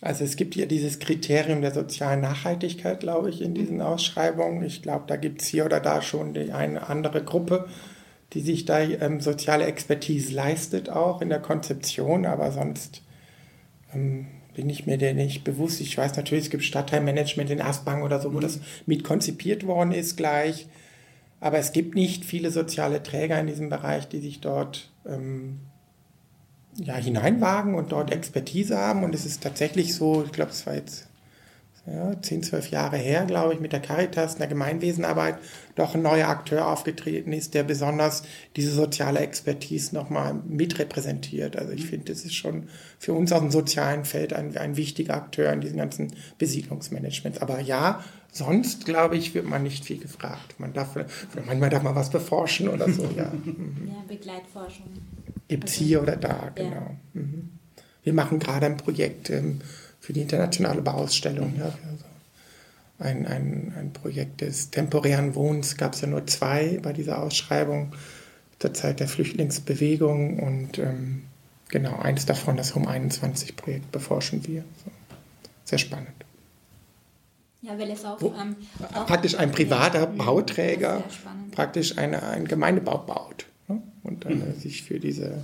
also es gibt hier dieses Kriterium der sozialen Nachhaltigkeit, glaube ich, in diesen Ausschreibungen. Ich glaube, da gibt es hier oder da schon die eine andere Gruppe, die sich da ähm, soziale Expertise leistet, auch in der Konzeption, aber sonst ähm, bin ich mir der nicht bewusst. Ich weiß natürlich, es gibt Stadtteilmanagement in Aspang oder so, wo das mit konzipiert worden ist gleich. Aber es gibt nicht viele soziale Träger in diesem Bereich, die sich dort ähm, ja, hineinwagen und dort Expertise haben. Und es ist tatsächlich so, ich glaube, es war jetzt ja, 10, 12 Jahre her, glaube ich, mit der Caritas, in der Gemeinwesenarbeit, doch ein neuer Akteur aufgetreten ist, der besonders diese soziale Expertise nochmal mitrepräsentiert. Also ich finde, das ist schon für uns aus dem sozialen Feld ein, ein wichtiger Akteur in diesem ganzen Besiedlungsmanagement. Aber ja, sonst, glaube ich, wird man nicht viel gefragt. Man darf, manchmal darf man was beforschen oder so, ja. Mhm. Ja, Begleitforschung. Gibt es hier oder da, genau. Ja. Mhm. Wir machen gerade ein Projekt, ähm, für die internationale Bauausstellung. Ja, also ein, ein, ein Projekt des temporären Wohnens gab es ja nur zwei bei dieser Ausschreibung zur Zeit der Flüchtlingsbewegung und ähm, genau eins davon, das Home 21 Projekt, beforschen wir. So. Sehr spannend. Ja, weil es auch, Wo, ähm, auch praktisch ein privater ja, Bauträger praktisch eine, ein Gemeindebau baut ne? und dann mhm. sich für diese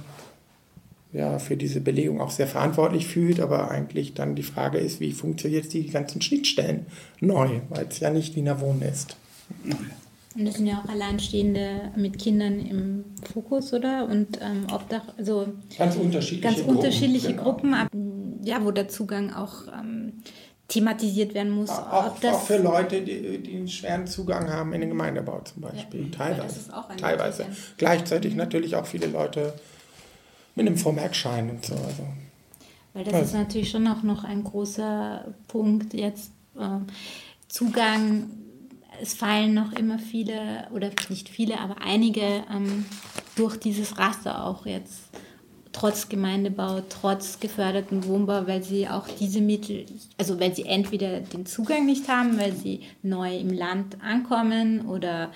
ja, für diese Belegung auch sehr verantwortlich fühlt, aber eigentlich dann die Frage ist, wie funktionieren jetzt die ganzen Schnittstellen neu, weil es ja nicht Wiener Wohnen ist. Und das sind ja auch Alleinstehende mit Kindern im Fokus, oder? Und ähm, Obdach, also ganz unterschiedliche ganz Gruppen, unterschiedliche genau. Gruppen, ab, ja, wo der Zugang auch ähm, thematisiert werden muss. Auch, auch, für Leute, die, die, einen schweren Zugang haben in den Gemeindebau zum Beispiel, ja, teilweise. teilweise. Gleichzeitig natürlich auch viele Leute mit einem Vormerkschein und so. Also. Weil das also. ist natürlich schon auch noch ein großer Punkt jetzt. Äh, Zugang, es fallen noch immer viele, oder nicht viele, aber einige ähm, durch dieses Raster auch jetzt trotz Gemeindebau, trotz geförderten Wohnbau, weil sie auch diese Mittel, also weil sie entweder den Zugang nicht haben, weil sie neu im Land ankommen oder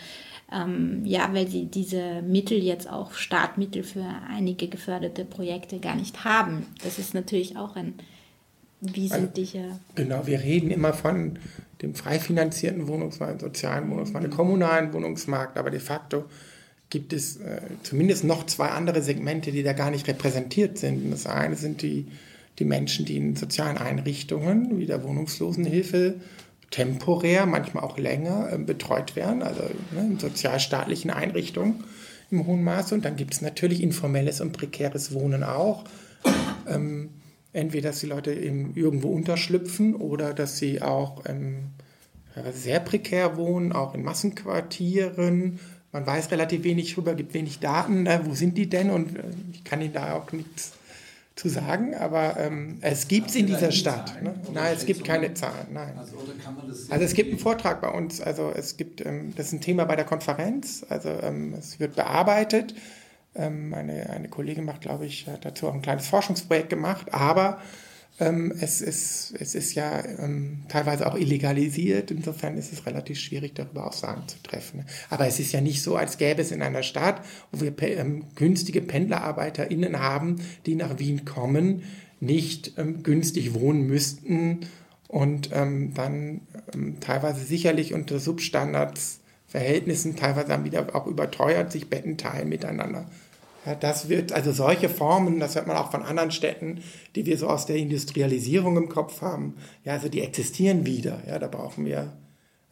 ähm, ja, weil sie diese Mittel jetzt auch Startmittel für einige geförderte Projekte gar nicht haben. Das ist natürlich auch ein wesentlicher. Also, genau, wir reden immer von dem frei finanzierten Wohnungsmarkt, sozialen Wohnungsmarkt, kommunalen Wohnungsmarkt, aber de facto gibt es äh, zumindest noch zwei andere Segmente, die da gar nicht repräsentiert sind. Das eine sind die, die Menschen, die in sozialen Einrichtungen wie der Wohnungslosenhilfe temporär, manchmal auch länger äh, betreut werden, also ne, in sozialstaatlichen Einrichtungen im hohen Maße. Und dann gibt es natürlich informelles und prekäres Wohnen auch. Ähm, entweder, dass die Leute eben irgendwo unterschlüpfen oder dass sie auch ähm, sehr prekär wohnen, auch in Massenquartieren. Man weiß relativ wenig darüber, gibt wenig Daten, ne, wo sind die denn? Und äh, ich kann Ihnen da auch nichts zu sagen, aber ähm, es gibt es in dieser Stadt. Ne? Nein, es gibt keine Zahlen. Nein. Also, also, es gibt einen Vortrag bei uns. Also es gibt, ähm, das ist ein Thema bei der Konferenz. Also ähm, es wird bearbeitet. Ähm, eine, eine Kollegin macht, glaube ich, dazu auch ein kleines Forschungsprojekt gemacht. Aber ähm, es, ist, es ist ja ähm, teilweise auch illegalisiert. Insofern ist es relativ schwierig, darüber Aussagen zu treffen. Aber es ist ja nicht so, als gäbe es in einer Stadt, wo wir ähm, günstige PendlerarbeiterInnen haben, die nach Wien kommen, nicht ähm, günstig wohnen müssten und ähm, dann ähm, teilweise sicherlich unter Substandards Verhältnissen, teilweise dann wieder auch überteuert, sich Betten teilen miteinander. Das wird, also solche Formen, das hört man auch von anderen Städten, die wir so aus der Industrialisierung im Kopf haben, ja, also die existieren wieder. Ja, da brauchen wir,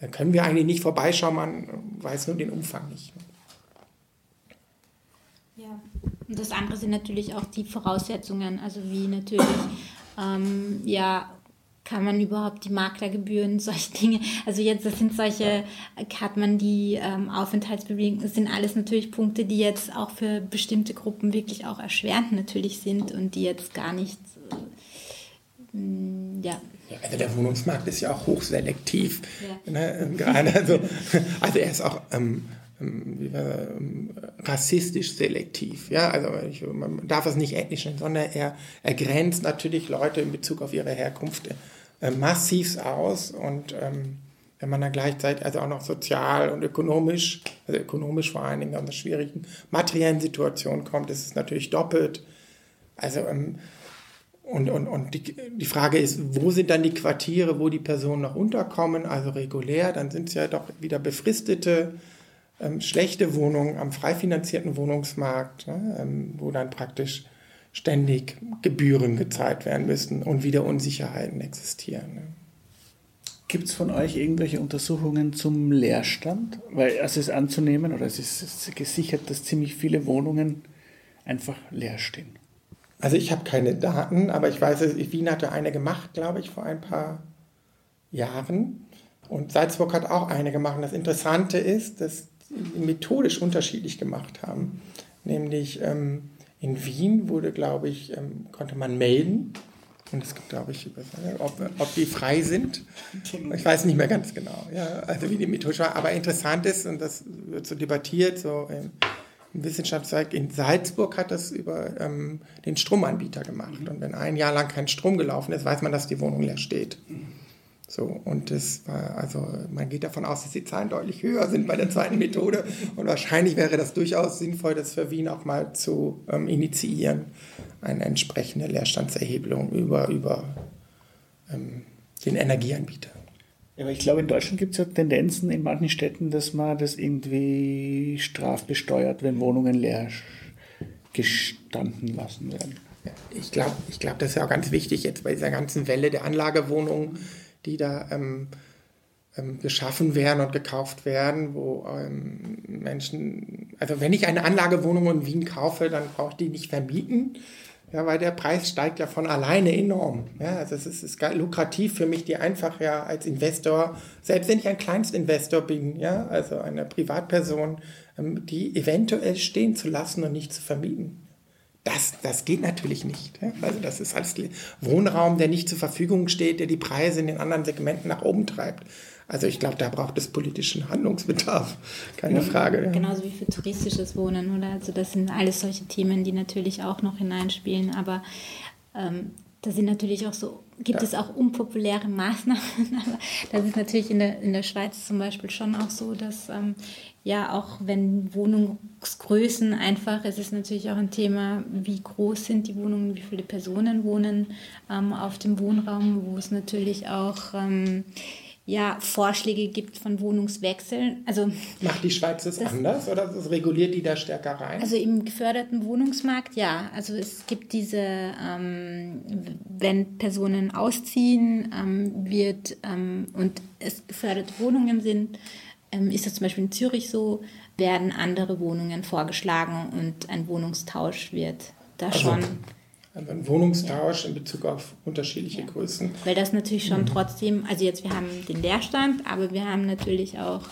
da können wir eigentlich nicht vorbeischauen, man weiß nur den Umfang nicht. Ja, und das andere sind natürlich auch die Voraussetzungen, also wie natürlich ähm, ja kann man überhaupt die Maklergebühren, solche Dinge, also jetzt, das sind solche, hat man die ähm, Aufenthaltsbewilligungen, das sind alles natürlich Punkte, die jetzt auch für bestimmte Gruppen wirklich auch erschwerend natürlich sind und die jetzt gar nicht, äh, ja. ja. Also der Wohnungsmarkt ist ja auch hochselektiv. Ja. Ne? Gerade also, also er ist auch ähm, rassistisch selektiv. Ja, also ich, man darf es nicht ethnisch nennen, sondern er, er grenzt natürlich Leute in Bezug auf ihre Herkunft äh, massiv aus und ähm, wenn man dann gleichzeitig also auch noch sozial und ökonomisch, also ökonomisch vor allen Dingen aus einer schwierigen materiellen Situation kommt, ist es natürlich doppelt. Also ähm, und, und, und die, die Frage ist, wo sind dann die Quartiere, wo die Personen noch unterkommen, also regulär, dann sind es ja doch wieder befristete ähm, schlechte Wohnungen am frei finanzierten Wohnungsmarkt, ne, ähm, wo dann praktisch ständig Gebühren gezahlt werden müssen und wieder Unsicherheiten existieren. Ne. Gibt es von euch irgendwelche Untersuchungen zum Leerstand? Weil es ist anzunehmen oder es ist gesichert, dass ziemlich viele Wohnungen einfach leer stehen. Also ich habe keine Daten, aber ich weiß, Wien hatte eine gemacht, glaube ich, vor ein paar Jahren. Und Salzburg hat auch eine gemacht. Und das Interessante ist, dass methodisch unterschiedlich gemacht haben. Nämlich ähm, in Wien wurde, glaube ich, ähm, konnte man melden. Und es gibt, glaube ich, ob, ob die frei sind. Ich weiß nicht mehr ganz genau, ja, also wie die methodisch war. Aber interessant ist, und das wird so debattiert, so im, im Wissenschaftszweig in Salzburg hat das über ähm, den Stromanbieter gemacht. Und wenn ein Jahr lang kein Strom gelaufen ist, weiß man, dass die Wohnung leer steht. So, und das war, also man geht davon aus, dass die Zahlen deutlich höher sind bei der zweiten Methode. Und wahrscheinlich wäre das durchaus sinnvoll, das für Wien auch mal zu ähm, initiieren, eine entsprechende Leerstandserhebung über, über ähm, den Energieanbieter. Ja, aber ich glaube, in Deutschland gibt es ja Tendenzen in manchen Städten, dass man das irgendwie strafbesteuert, wenn Wohnungen leer gestanden lassen werden. Ich glaube, ich glaub, das ist ja auch ganz wichtig jetzt bei dieser ganzen Welle der Anlagewohnungen die da ähm, ähm, geschaffen werden und gekauft werden, wo ähm, Menschen, also wenn ich eine Anlagewohnung in Wien kaufe, dann brauche ich die nicht vermieten, ja, weil der Preis steigt ja von alleine enorm. Ja, also es ist, ist lukrativ für mich, die einfach ja als Investor, selbst wenn ich ein Kleinstinvestor bin, ja, also eine Privatperson, ähm, die eventuell stehen zu lassen und nicht zu vermieten. Das, das geht natürlich nicht. Also das ist alles Wohnraum, der nicht zur Verfügung steht, der die Preise in den anderen Segmenten nach oben treibt. Also ich glaube, da braucht es politischen Handlungsbedarf, keine ja, Frage. Genauso wie für touristisches Wohnen, oder? Also das sind alles solche Themen, die natürlich auch noch hineinspielen. Aber ähm, da sind natürlich auch so, gibt ja. es auch unpopuläre Maßnahmen. Aber das ist natürlich in der, in der Schweiz zum Beispiel schon auch so, dass ähm, ja auch wenn Wohnungsgrößen einfach, es ist natürlich auch ein Thema, wie groß sind die Wohnungen, wie viele Personen wohnen ähm, auf dem Wohnraum, wo es natürlich auch ähm, ja, Vorschläge gibt von Wohnungswechseln. Also, Macht die Schweiz das, das anders oder reguliert die da stärker rein? Also im geförderten Wohnungsmarkt ja. Also es gibt diese, ähm, wenn Personen ausziehen ähm, wird ähm, und es geförderte Wohnungen sind, ist das zum Beispiel in Zürich so, werden andere Wohnungen vorgeschlagen und ein Wohnungstausch wird da also, schon. Also ein Wohnungstausch ja. in Bezug auf unterschiedliche ja. Größen. Weil das natürlich schon mhm. trotzdem, also jetzt wir haben den Leerstand, aber wir haben natürlich auch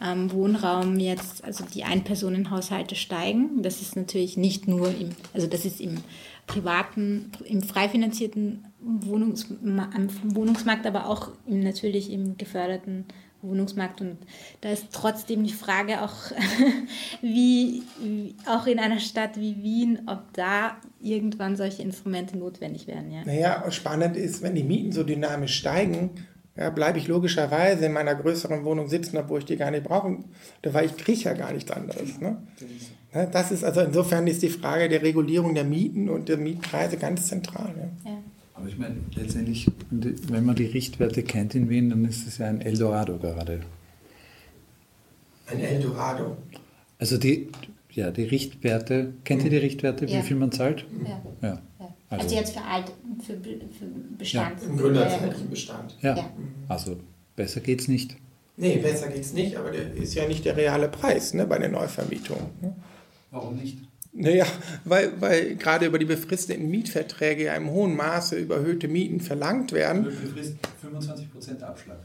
ähm, Wohnraum jetzt, also die Einpersonenhaushalte steigen. Das ist natürlich nicht nur im, also das ist im privaten, im frei finanzierten Wohnungsma Wohnungsmarkt, aber auch im, natürlich im geförderten Wohnungsmarkt. Und da ist trotzdem die Frage auch, wie, auch in einer Stadt wie Wien, ob da irgendwann solche Instrumente notwendig werden. Ja. Naja, spannend ist, wenn die Mieten so dynamisch steigen, ja, bleibe ich logischerweise in meiner größeren Wohnung sitzen, obwohl ich die gar nicht brauche, weil ich kriege ja gar nichts anderes. Ne? Das ist also insofern ist die Frage der Regulierung der Mieten und der Mietpreise ganz zentral. Ja. Ja. Aber ich meine, letztendlich, wenn man die Richtwerte kennt in Wien, dann ist es ja ein Eldorado gerade. Ein Eldorado? Also die, ja, die Richtwerte, kennt ihr die Richtwerte, ja. wie viel man zahlt? Ja. ja. Also, also, jetzt für, alt, für, für Bestand. Ja. Im gründerzeitlichen Bestand. Ja, ja. also besser geht es nicht. Nee, besser geht es nicht, aber der ist ja nicht der reale Preis ne, bei der Neuvermietung. Ne? Warum nicht? Naja, weil, weil gerade über die befristeten Mietverträge ja im hohen Maße überhöhte Mieten verlangt werden. Befrist 25% Abschlag.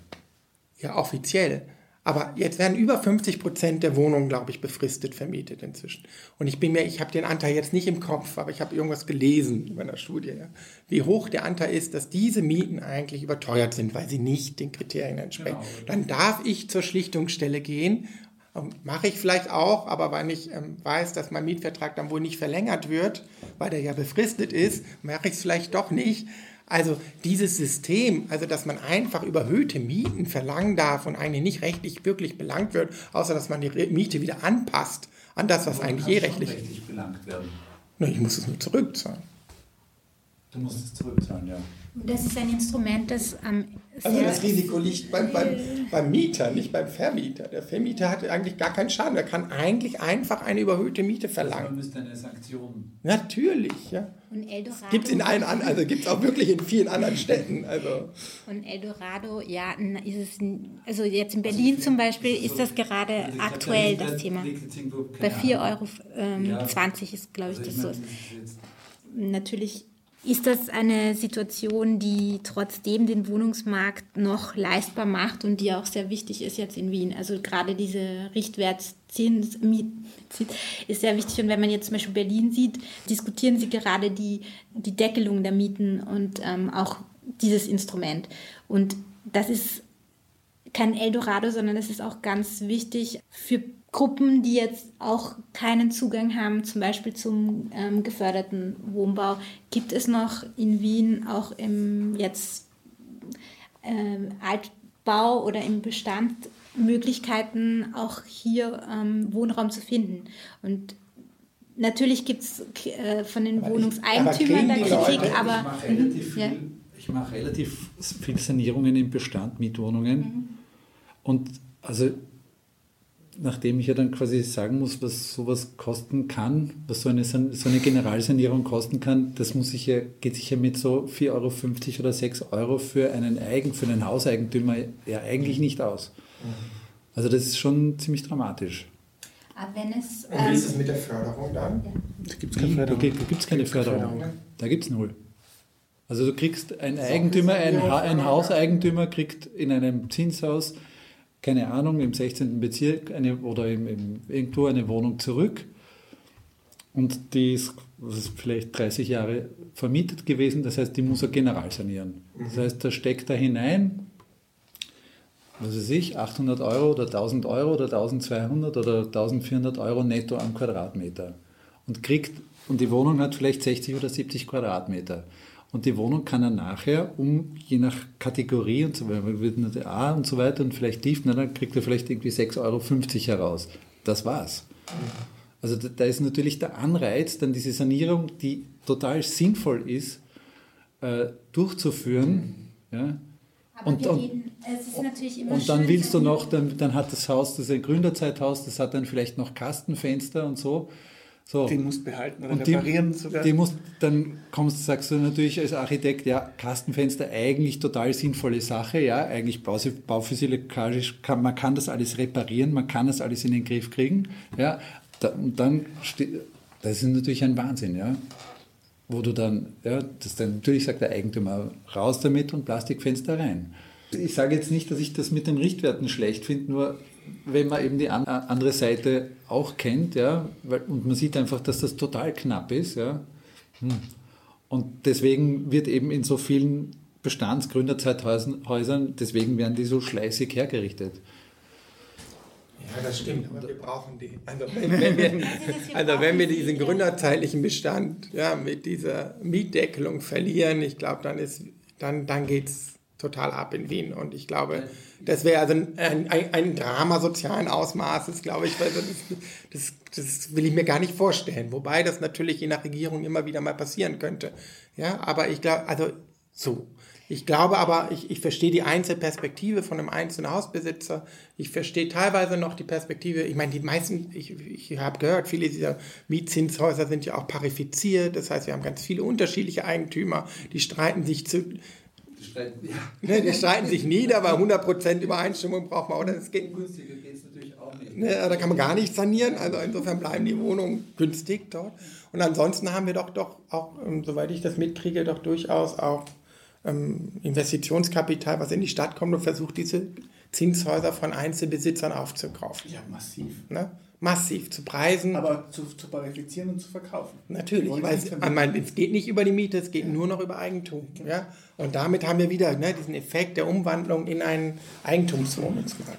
Ja, offiziell. Aber jetzt werden über 50 Prozent der Wohnungen, glaube ich, befristet vermietet inzwischen. Und ich bin mir, ich habe den Anteil jetzt nicht im Kopf, aber ich habe irgendwas gelesen über eine Studie, ja, wie hoch der Anteil ist, dass diese Mieten eigentlich überteuert sind, weil sie nicht den Kriterien entsprechen. Genau. Dann darf ich zur Schlichtungsstelle gehen mache ich vielleicht auch, aber wenn ich ähm, weiß, dass mein Mietvertrag dann wohl nicht verlängert wird, weil der ja befristet ist, mache ich es vielleicht doch nicht. Also dieses System, also dass man einfach überhöhte Mieten verlangen darf und eigentlich nicht rechtlich wirklich belangt wird, außer dass man die Miete wieder anpasst an das, was eigentlich eh rechtlich, rechtlich belangt werden. Na, ich muss es nur zurückzahlen. Du musst es zurückzahlen, ja. Das ist ein Instrument, das am. also das Risiko liegt beim, beim, beim Mieter, nicht beim Vermieter. Der Vermieter hat eigentlich gar keinen Schaden. Er kann eigentlich einfach eine überhöhte Miete verlangen. Also müsste eine Sanktion. Natürlich, ja. Und Eldorado. Gibt es in allen anderen, also gibt es auch wirklich in vielen anderen Städten. Also. Und Eldorado, ja, ist es, also jetzt in Berlin zum Beispiel ist das gerade also aktuell das Thema. Bei 4,20 Euro ähm, ja. ist, glaube ich, also das so. Natürlich ist das eine Situation, die trotzdem den Wohnungsmarkt noch leistbar macht und die auch sehr wichtig ist jetzt in Wien? Also gerade diese Richtwertzins ist sehr wichtig. Und wenn man jetzt zum Beispiel Berlin sieht, diskutieren sie gerade die, die Deckelung der Mieten und ähm, auch dieses Instrument. Und das ist kein Eldorado, sondern es ist auch ganz wichtig für Gruppen, die jetzt auch keinen Zugang haben, zum Beispiel zum ähm, geförderten Wohnbau, gibt es noch in Wien auch im jetzt ähm, Altbau oder im Bestand Möglichkeiten, auch hier ähm, Wohnraum zu finden. Und natürlich gibt es äh, von den aber Wohnungseigentümern da Kritik, Leute, aber ich mache relativ, ja. viel, mach relativ viel Sanierungen im Bestand, Mietwohnungen. Mhm. Und also nachdem ich ja dann quasi sagen muss, was sowas kosten kann, was so eine, so eine Generalsanierung kosten kann, das muss ich ja, geht sich ja mit so 4,50 Euro oder 6 Euro für einen Eigen, für einen Hauseigentümer ja eigentlich nicht aus. Also das ist schon ziemlich dramatisch. Aber wenn es, Und wie ist es mit der Förderung dann? Da gibt es keine Förderung. Da gibt es keine Förderung. Da gibt es null. Also du kriegst ein Eigentümer, ein, ein Hauseigentümer kriegt in einem Zinshaus keine Ahnung, im 16. Bezirk eine, oder im, im, irgendwo eine Wohnung zurück. Und die ist, ist, vielleicht 30 Jahre vermietet gewesen, das heißt, die muss er general sanieren. Das heißt, da steckt da hinein, was weiß ich, 800 Euro oder 1000 Euro oder 1200 oder 1400 Euro netto am Quadratmeter. Und kriegt, und die Wohnung hat vielleicht 60 oder 70 Quadratmeter. Und die Wohnung kann er nachher, um je nach Kategorie und so weiter, wird eine A und so weiter und vielleicht tief, na, dann kriegt er vielleicht irgendwie 6,50 Euro heraus. Das war's. Also da, da, ist natürlich der Anreiz, dann diese Sanierung, die total sinnvoll ist, äh, durchzuführen. Ja. Aber und, und, reden, und dann willst du noch, dann, dann hat das Haus, das ist ein Gründerzeithaus, das hat dann vielleicht noch Kastenfenster und so. So. Den musst du behalten oder und reparieren die, sogar. Die musst, dann kommst, sagst du natürlich als Architekt, ja, Kastenfenster eigentlich total sinnvolle Sache, ja, eigentlich bauphysikalisch, kann, man kann das alles reparieren, man kann das alles in den Griff kriegen, ja, da, und dann, das ist natürlich ein Wahnsinn, ja, wo du dann, ja, das dann, natürlich sagt der Eigentümer, raus damit und Plastikfenster rein. Ich sage jetzt nicht, dass ich das mit den Richtwerten schlecht finde, nur wenn man eben die andere Seite auch kennt, ja, und man sieht einfach, dass das total knapp ist, ja. Hm. Und deswegen wird eben in so vielen Bestandsgründerzeithäusern, deswegen werden die so schleißig hergerichtet. Ja, das stimmt, aber wir brauchen die. Also wenn, wenn wir, also wenn wir diesen gründerzeitlichen Bestand ja, mit dieser Mietdeckelung verlieren, ich glaube, dann, dann, dann geht es total ab in Wien. Und ich glaube, das wäre also ein, ein, ein, Drama sozialen Ausmaßes, glaube ich. Also das, das, das, will ich mir gar nicht vorstellen. Wobei das natürlich je nach Regierung immer wieder mal passieren könnte. Ja, aber ich glaube, also so. Ich glaube aber, ich, ich verstehe die Einzelperspektive von einem einzelnen Hausbesitzer. Ich verstehe teilweise noch die Perspektive, ich meine, die meisten, ich, ich habe gehört, viele dieser Mietzinshäuser sind ja auch parifiziert. Das heißt, wir haben ganz viele unterschiedliche Eigentümer, die streiten sich zu, die streiten, ja. ne, die streiten sich nieder, weil 100% Übereinstimmung braucht man. Oder es geht, günstiger geht es natürlich auch nicht. Ne, da kann man gar nicht sanieren. Also insofern bleiben die Wohnungen günstig dort. Und ansonsten haben wir doch, doch auch, ähm, soweit ich das mitkriege, doch durchaus auch ähm, Investitionskapital, was in die Stadt kommt und versucht, diese Zinshäuser von Einzelbesitzern aufzukaufen. Ja, massiv. Ne? Massiv zu preisen. Aber zu, zu parifizieren und zu verkaufen. Natürlich, weil es, meine, es geht nicht über die Miete, es geht ja. nur noch über Eigentum. Ja. Und damit haben wir wieder ne, diesen Effekt der Umwandlung in einen Eigentumswohnungsmarkt.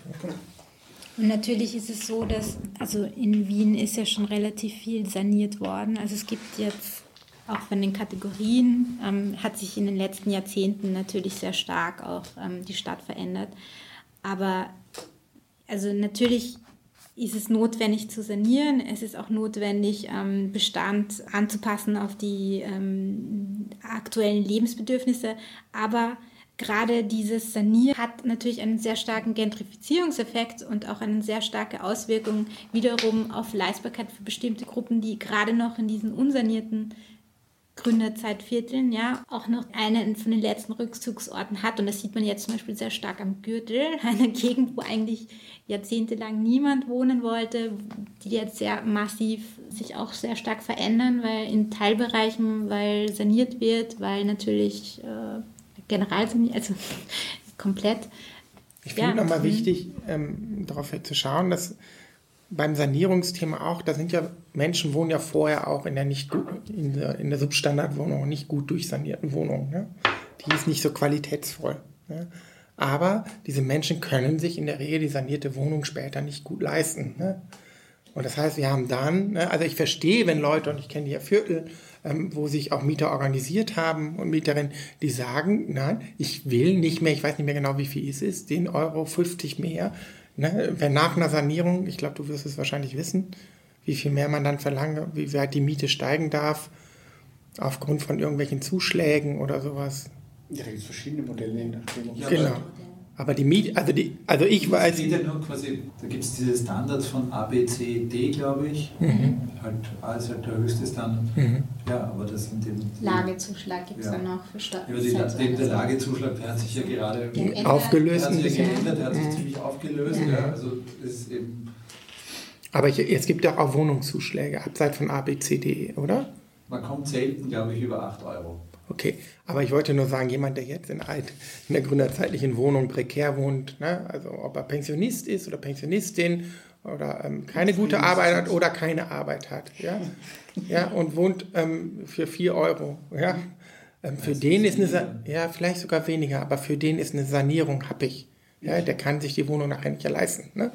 Und natürlich ist es so, dass, also in Wien ist ja schon relativ viel saniert worden. Also es gibt jetzt auch von den Kategorien, ähm, hat sich in den letzten Jahrzehnten natürlich sehr stark auch ähm, die Stadt verändert. Aber also natürlich ist es notwendig zu sanieren. Es ist auch notwendig, ähm, Bestand anzupassen auf die ähm, aktuellen Lebensbedürfnisse. Aber gerade dieses Sanieren hat natürlich einen sehr starken Gentrifizierungseffekt und auch eine sehr starke Auswirkung wiederum auf Leistbarkeit für bestimmte Gruppen, die gerade noch in diesen unsanierten Gründerzeitvierteln ja auch noch einen von den letzten Rückzugsorten hat. Und das sieht man jetzt zum Beispiel sehr stark am Gürtel, einer Gegend, wo eigentlich jahrzehntelang niemand wohnen wollte, die jetzt sehr massiv sich auch sehr stark verändern, weil in Teilbereichen, weil saniert wird, weil natürlich äh, general saniert, also komplett. Ich finde ja, nochmal mhm. wichtig, ähm, darauf zu schauen, dass beim Sanierungsthema auch, da sind ja Menschen wohnen ja vorher auch in der nicht in der, in der Substandardwohnung, nicht gut durchsanierten Wohnung. Ne? Die ist nicht so qualitätsvoll. Ne? Aber diese Menschen können sich in der Regel die sanierte Wohnung später nicht gut leisten. Ne? Und das heißt, wir haben dann, ne, also ich verstehe, wenn Leute, und ich kenne die ja Viertel, ähm, wo sich auch Mieter organisiert haben und Mieterinnen, die sagen, nein, ich will nicht mehr, ich weiß nicht mehr genau, wie viel es ist, 10 Euro 50 mehr Ne? Wenn nach einer Sanierung, ich glaube, du wirst es wahrscheinlich wissen, wie viel mehr man dann verlangt, wie weit die Miete steigen darf, aufgrund von irgendwelchen Zuschlägen oder sowas. Ja, da gibt es verschiedene Modelle. In ja, genau. Aber die Miete, also, die, also ich weiß. Ja nur quasi, da gibt es diese Standards von A, B, C, D, glaube ich. Mhm. Halt, A ist halt der höchste Standard. Mhm. Ja, aber das sind eben. Lagezuschlag gibt es ja. dann noch für Stadt. Ja, die, der Lagezuschlag, der hat sich ja gerade aufgelöst. Der hat sich geändert, der hat sich mhm. ziemlich aufgelöst. Mhm. Ja, also ist eben. Aber ich, es gibt ja auch Wohnungszuschläge, abseits von A, B, C, D, oder? Man kommt selten, glaube ich, über 8 Euro. Okay, aber ich wollte nur sagen, jemand, der jetzt in, alt, in der gründerzeitlichen Wohnung prekär wohnt, ne, also ob er Pensionist ist oder Pensionistin oder ähm, keine gute Arbeit hat oder keine Arbeit hat, ja, ja und wohnt ähm, für 4 Euro, ja, ähm, für den ist eine, ja, vielleicht sogar weniger, aber für den ist eine Sanierung happig, ja, der kann sich die Wohnung nachher nicht leisten, ne?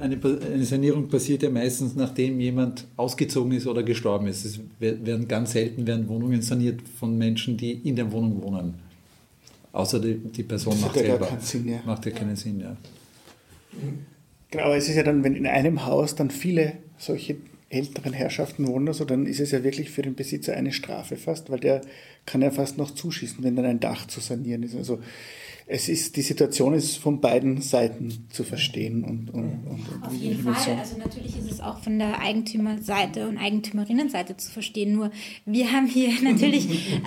Eine, eine, Sanierung passiert ja meistens, nachdem jemand ausgezogen ist oder gestorben ist. Es werden ganz selten werden Wohnungen saniert von Menschen, die in der Wohnung wohnen. Außer die, die Person macht selber. Sinn, ja. Macht ja keinen Sinn, ja. Genau, aber es ist ja dann, wenn in einem Haus dann viele solche älteren Herrschaften wohnen, also dann ist es ja wirklich für den Besitzer eine Strafe fast, weil der kann ja fast noch zuschießen, wenn dann ein Dach zu sanieren ist. Also es ist, die Situation ist von beiden Seiten zu verstehen. Und, und, und Auf jeden Fall. Also natürlich ist es auch von der Eigentümerseite und Eigentümerinnenseite zu verstehen. Nur wir haben hier natürlich,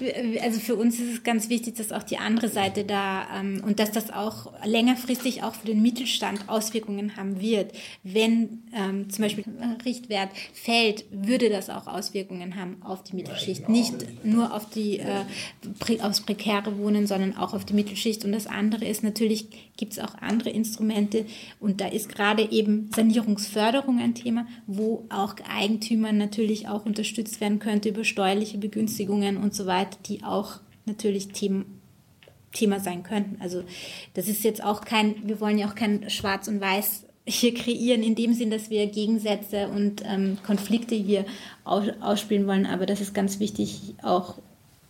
ähm, also für uns ist es ganz wichtig, dass auch die andere Seite da ähm, und dass das auch längerfristig auch für den Mittelstand Auswirkungen haben wird. Wenn ähm, zum Beispiel Richtwert fällt, würde das auch Auswirkungen haben auf die Mittelschicht. Nicht nur auf die äh, aufs prekäre Wohnen, sondern auch auf die Mittelschicht Mittelschicht. Und das andere ist natürlich, gibt es auch andere Instrumente. Und da ist gerade eben Sanierungsförderung ein Thema, wo auch Eigentümer natürlich auch unterstützt werden könnte über steuerliche Begünstigungen und so weiter, die auch natürlich Themen Thema sein könnten. Also das ist jetzt auch kein, wir wollen ja auch kein Schwarz und Weiß hier kreieren, in dem Sinn, dass wir Gegensätze und ähm, Konflikte hier ausspielen wollen. Aber das ist ganz wichtig, auch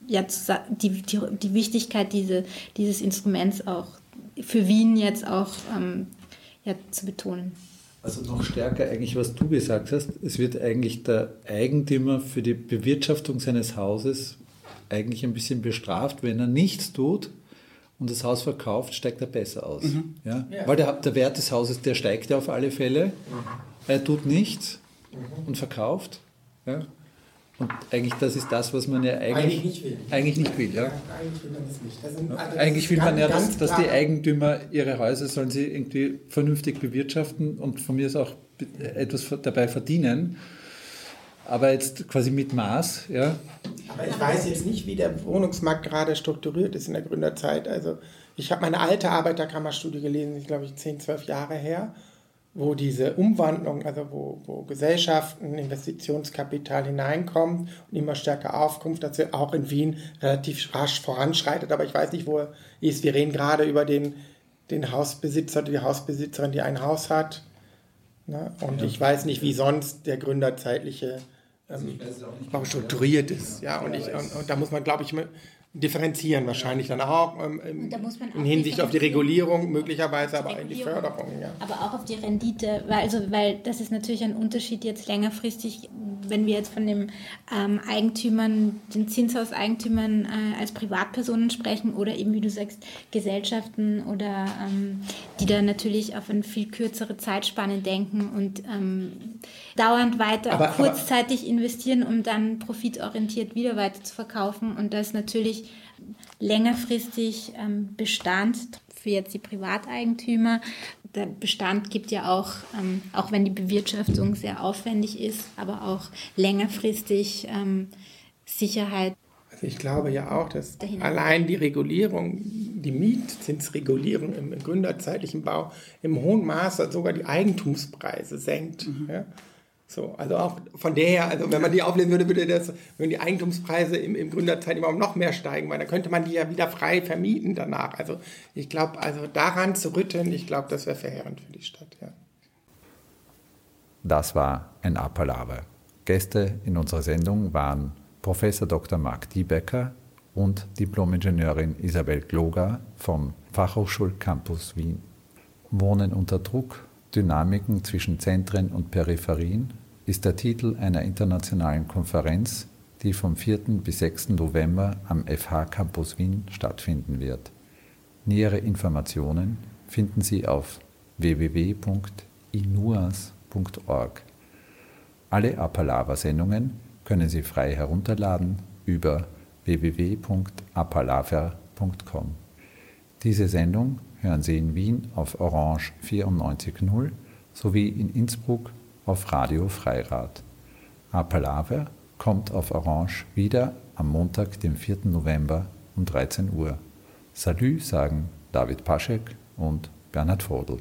ja, die, die, die Wichtigkeit diese, dieses Instruments auch für Wien jetzt auch ähm, ja, zu betonen. Also noch stärker eigentlich, was du gesagt hast, es wird eigentlich der Eigentümer für die Bewirtschaftung seines Hauses eigentlich ein bisschen bestraft, wenn er nichts tut und das Haus verkauft, steigt er besser aus. Mhm. Ja? ja? Weil der, der Wert des Hauses, der steigt ja auf alle Fälle. Mhm. Er tut nichts mhm. und verkauft. Ja? Und eigentlich, das ist das, was man ja eigentlich, eigentlich nicht will. Eigentlich nicht will, ja. eigentlich will man das nicht. Also eigentlich will man ja, dass, dass die Eigentümer ihre Häuser sollen sie irgendwie vernünftig bewirtschaften und von mir ist auch etwas dabei verdienen. Aber jetzt quasi mit Maß, ja. Aber ich weiß jetzt nicht, wie der Wohnungsmarkt gerade strukturiert ist in der Gründerzeit. Also ich habe meine alte Arbeiterkammerstudie gelesen, ich glaube ich 10, 12 Jahre her wo diese Umwandlung, also wo, wo Gesellschaften, Investitionskapital hineinkommt und immer stärker aufkommt, dass sie auch in Wien relativ rasch voranschreitet. Aber ich weiß nicht, wo er ist. Wir reden gerade über den, den Hausbesitzer, die Hausbesitzerin, die ein Haus hat. Ne? Und ja. ich weiß nicht, wie sonst der gründerzeitliche ähm, auch strukturiert ist. Ja, und, ich, und, und da muss man, glaube ich, differenzieren wahrscheinlich dann auch ähm, in Hinsicht auf die Regulierung möglicherweise, aber in die Förderung. Ja. Aber auch auf die Rendite, weil, also, weil das ist natürlich ein Unterschied jetzt längerfristig, wenn wir jetzt von den ähm, Eigentümern, den Zinshauseigentümern äh, als Privatpersonen sprechen oder eben, wie du sagst, Gesellschaften oder ähm, die da natürlich auf eine viel kürzere Zeitspanne denken und ähm, dauernd weiter aber, kurzzeitig aber, investieren, um dann profitorientiert wieder weiter zu verkaufen und das natürlich längerfristig ähm, Bestand für jetzt die Privateigentümer. Der Bestand gibt ja auch, ähm, auch wenn die Bewirtschaftung sehr aufwendig ist, aber auch längerfristig ähm, Sicherheit. Also ich glaube ja auch, dass allein die Regulierung, die Mietzinsregulierung im gründerzeitlichen Bau im hohen Maße sogar die Eigentumspreise senkt. Mhm. Ja? So, also auch von der also wenn man die auflesen würde, würde das, würden die Eigentumspreise im, im Gründerzeitraum noch mehr steigen, weil dann könnte man die ja wieder frei vermieten danach. Also ich glaube, also daran zu rütteln, ich glaube, das wäre verheerend für die Stadt, ja. Das war ein Appalaber. Gäste in unserer Sendung waren Professor Dr. Marc Diebecker und Diplomingenieurin Isabel Gloger vom Fachhochschulcampus Wien. Wohnen unter Druck, Dynamiken zwischen Zentren und Peripherien ist der Titel einer internationalen Konferenz, die vom 4. bis 6. November am FH Campus Wien stattfinden wird. Nähere Informationen finden Sie auf www.inuas.org. Alle Apalava-Sendungen können Sie frei herunterladen über www.apalava.com. Diese Sendung in Wien auf Orange 94.0 sowie in Innsbruck auf Radio Freirad. Apalaver kommt auf Orange wieder am Montag, dem 4. November um 13 Uhr. Salü sagen David Paschek und Bernhard Vogel.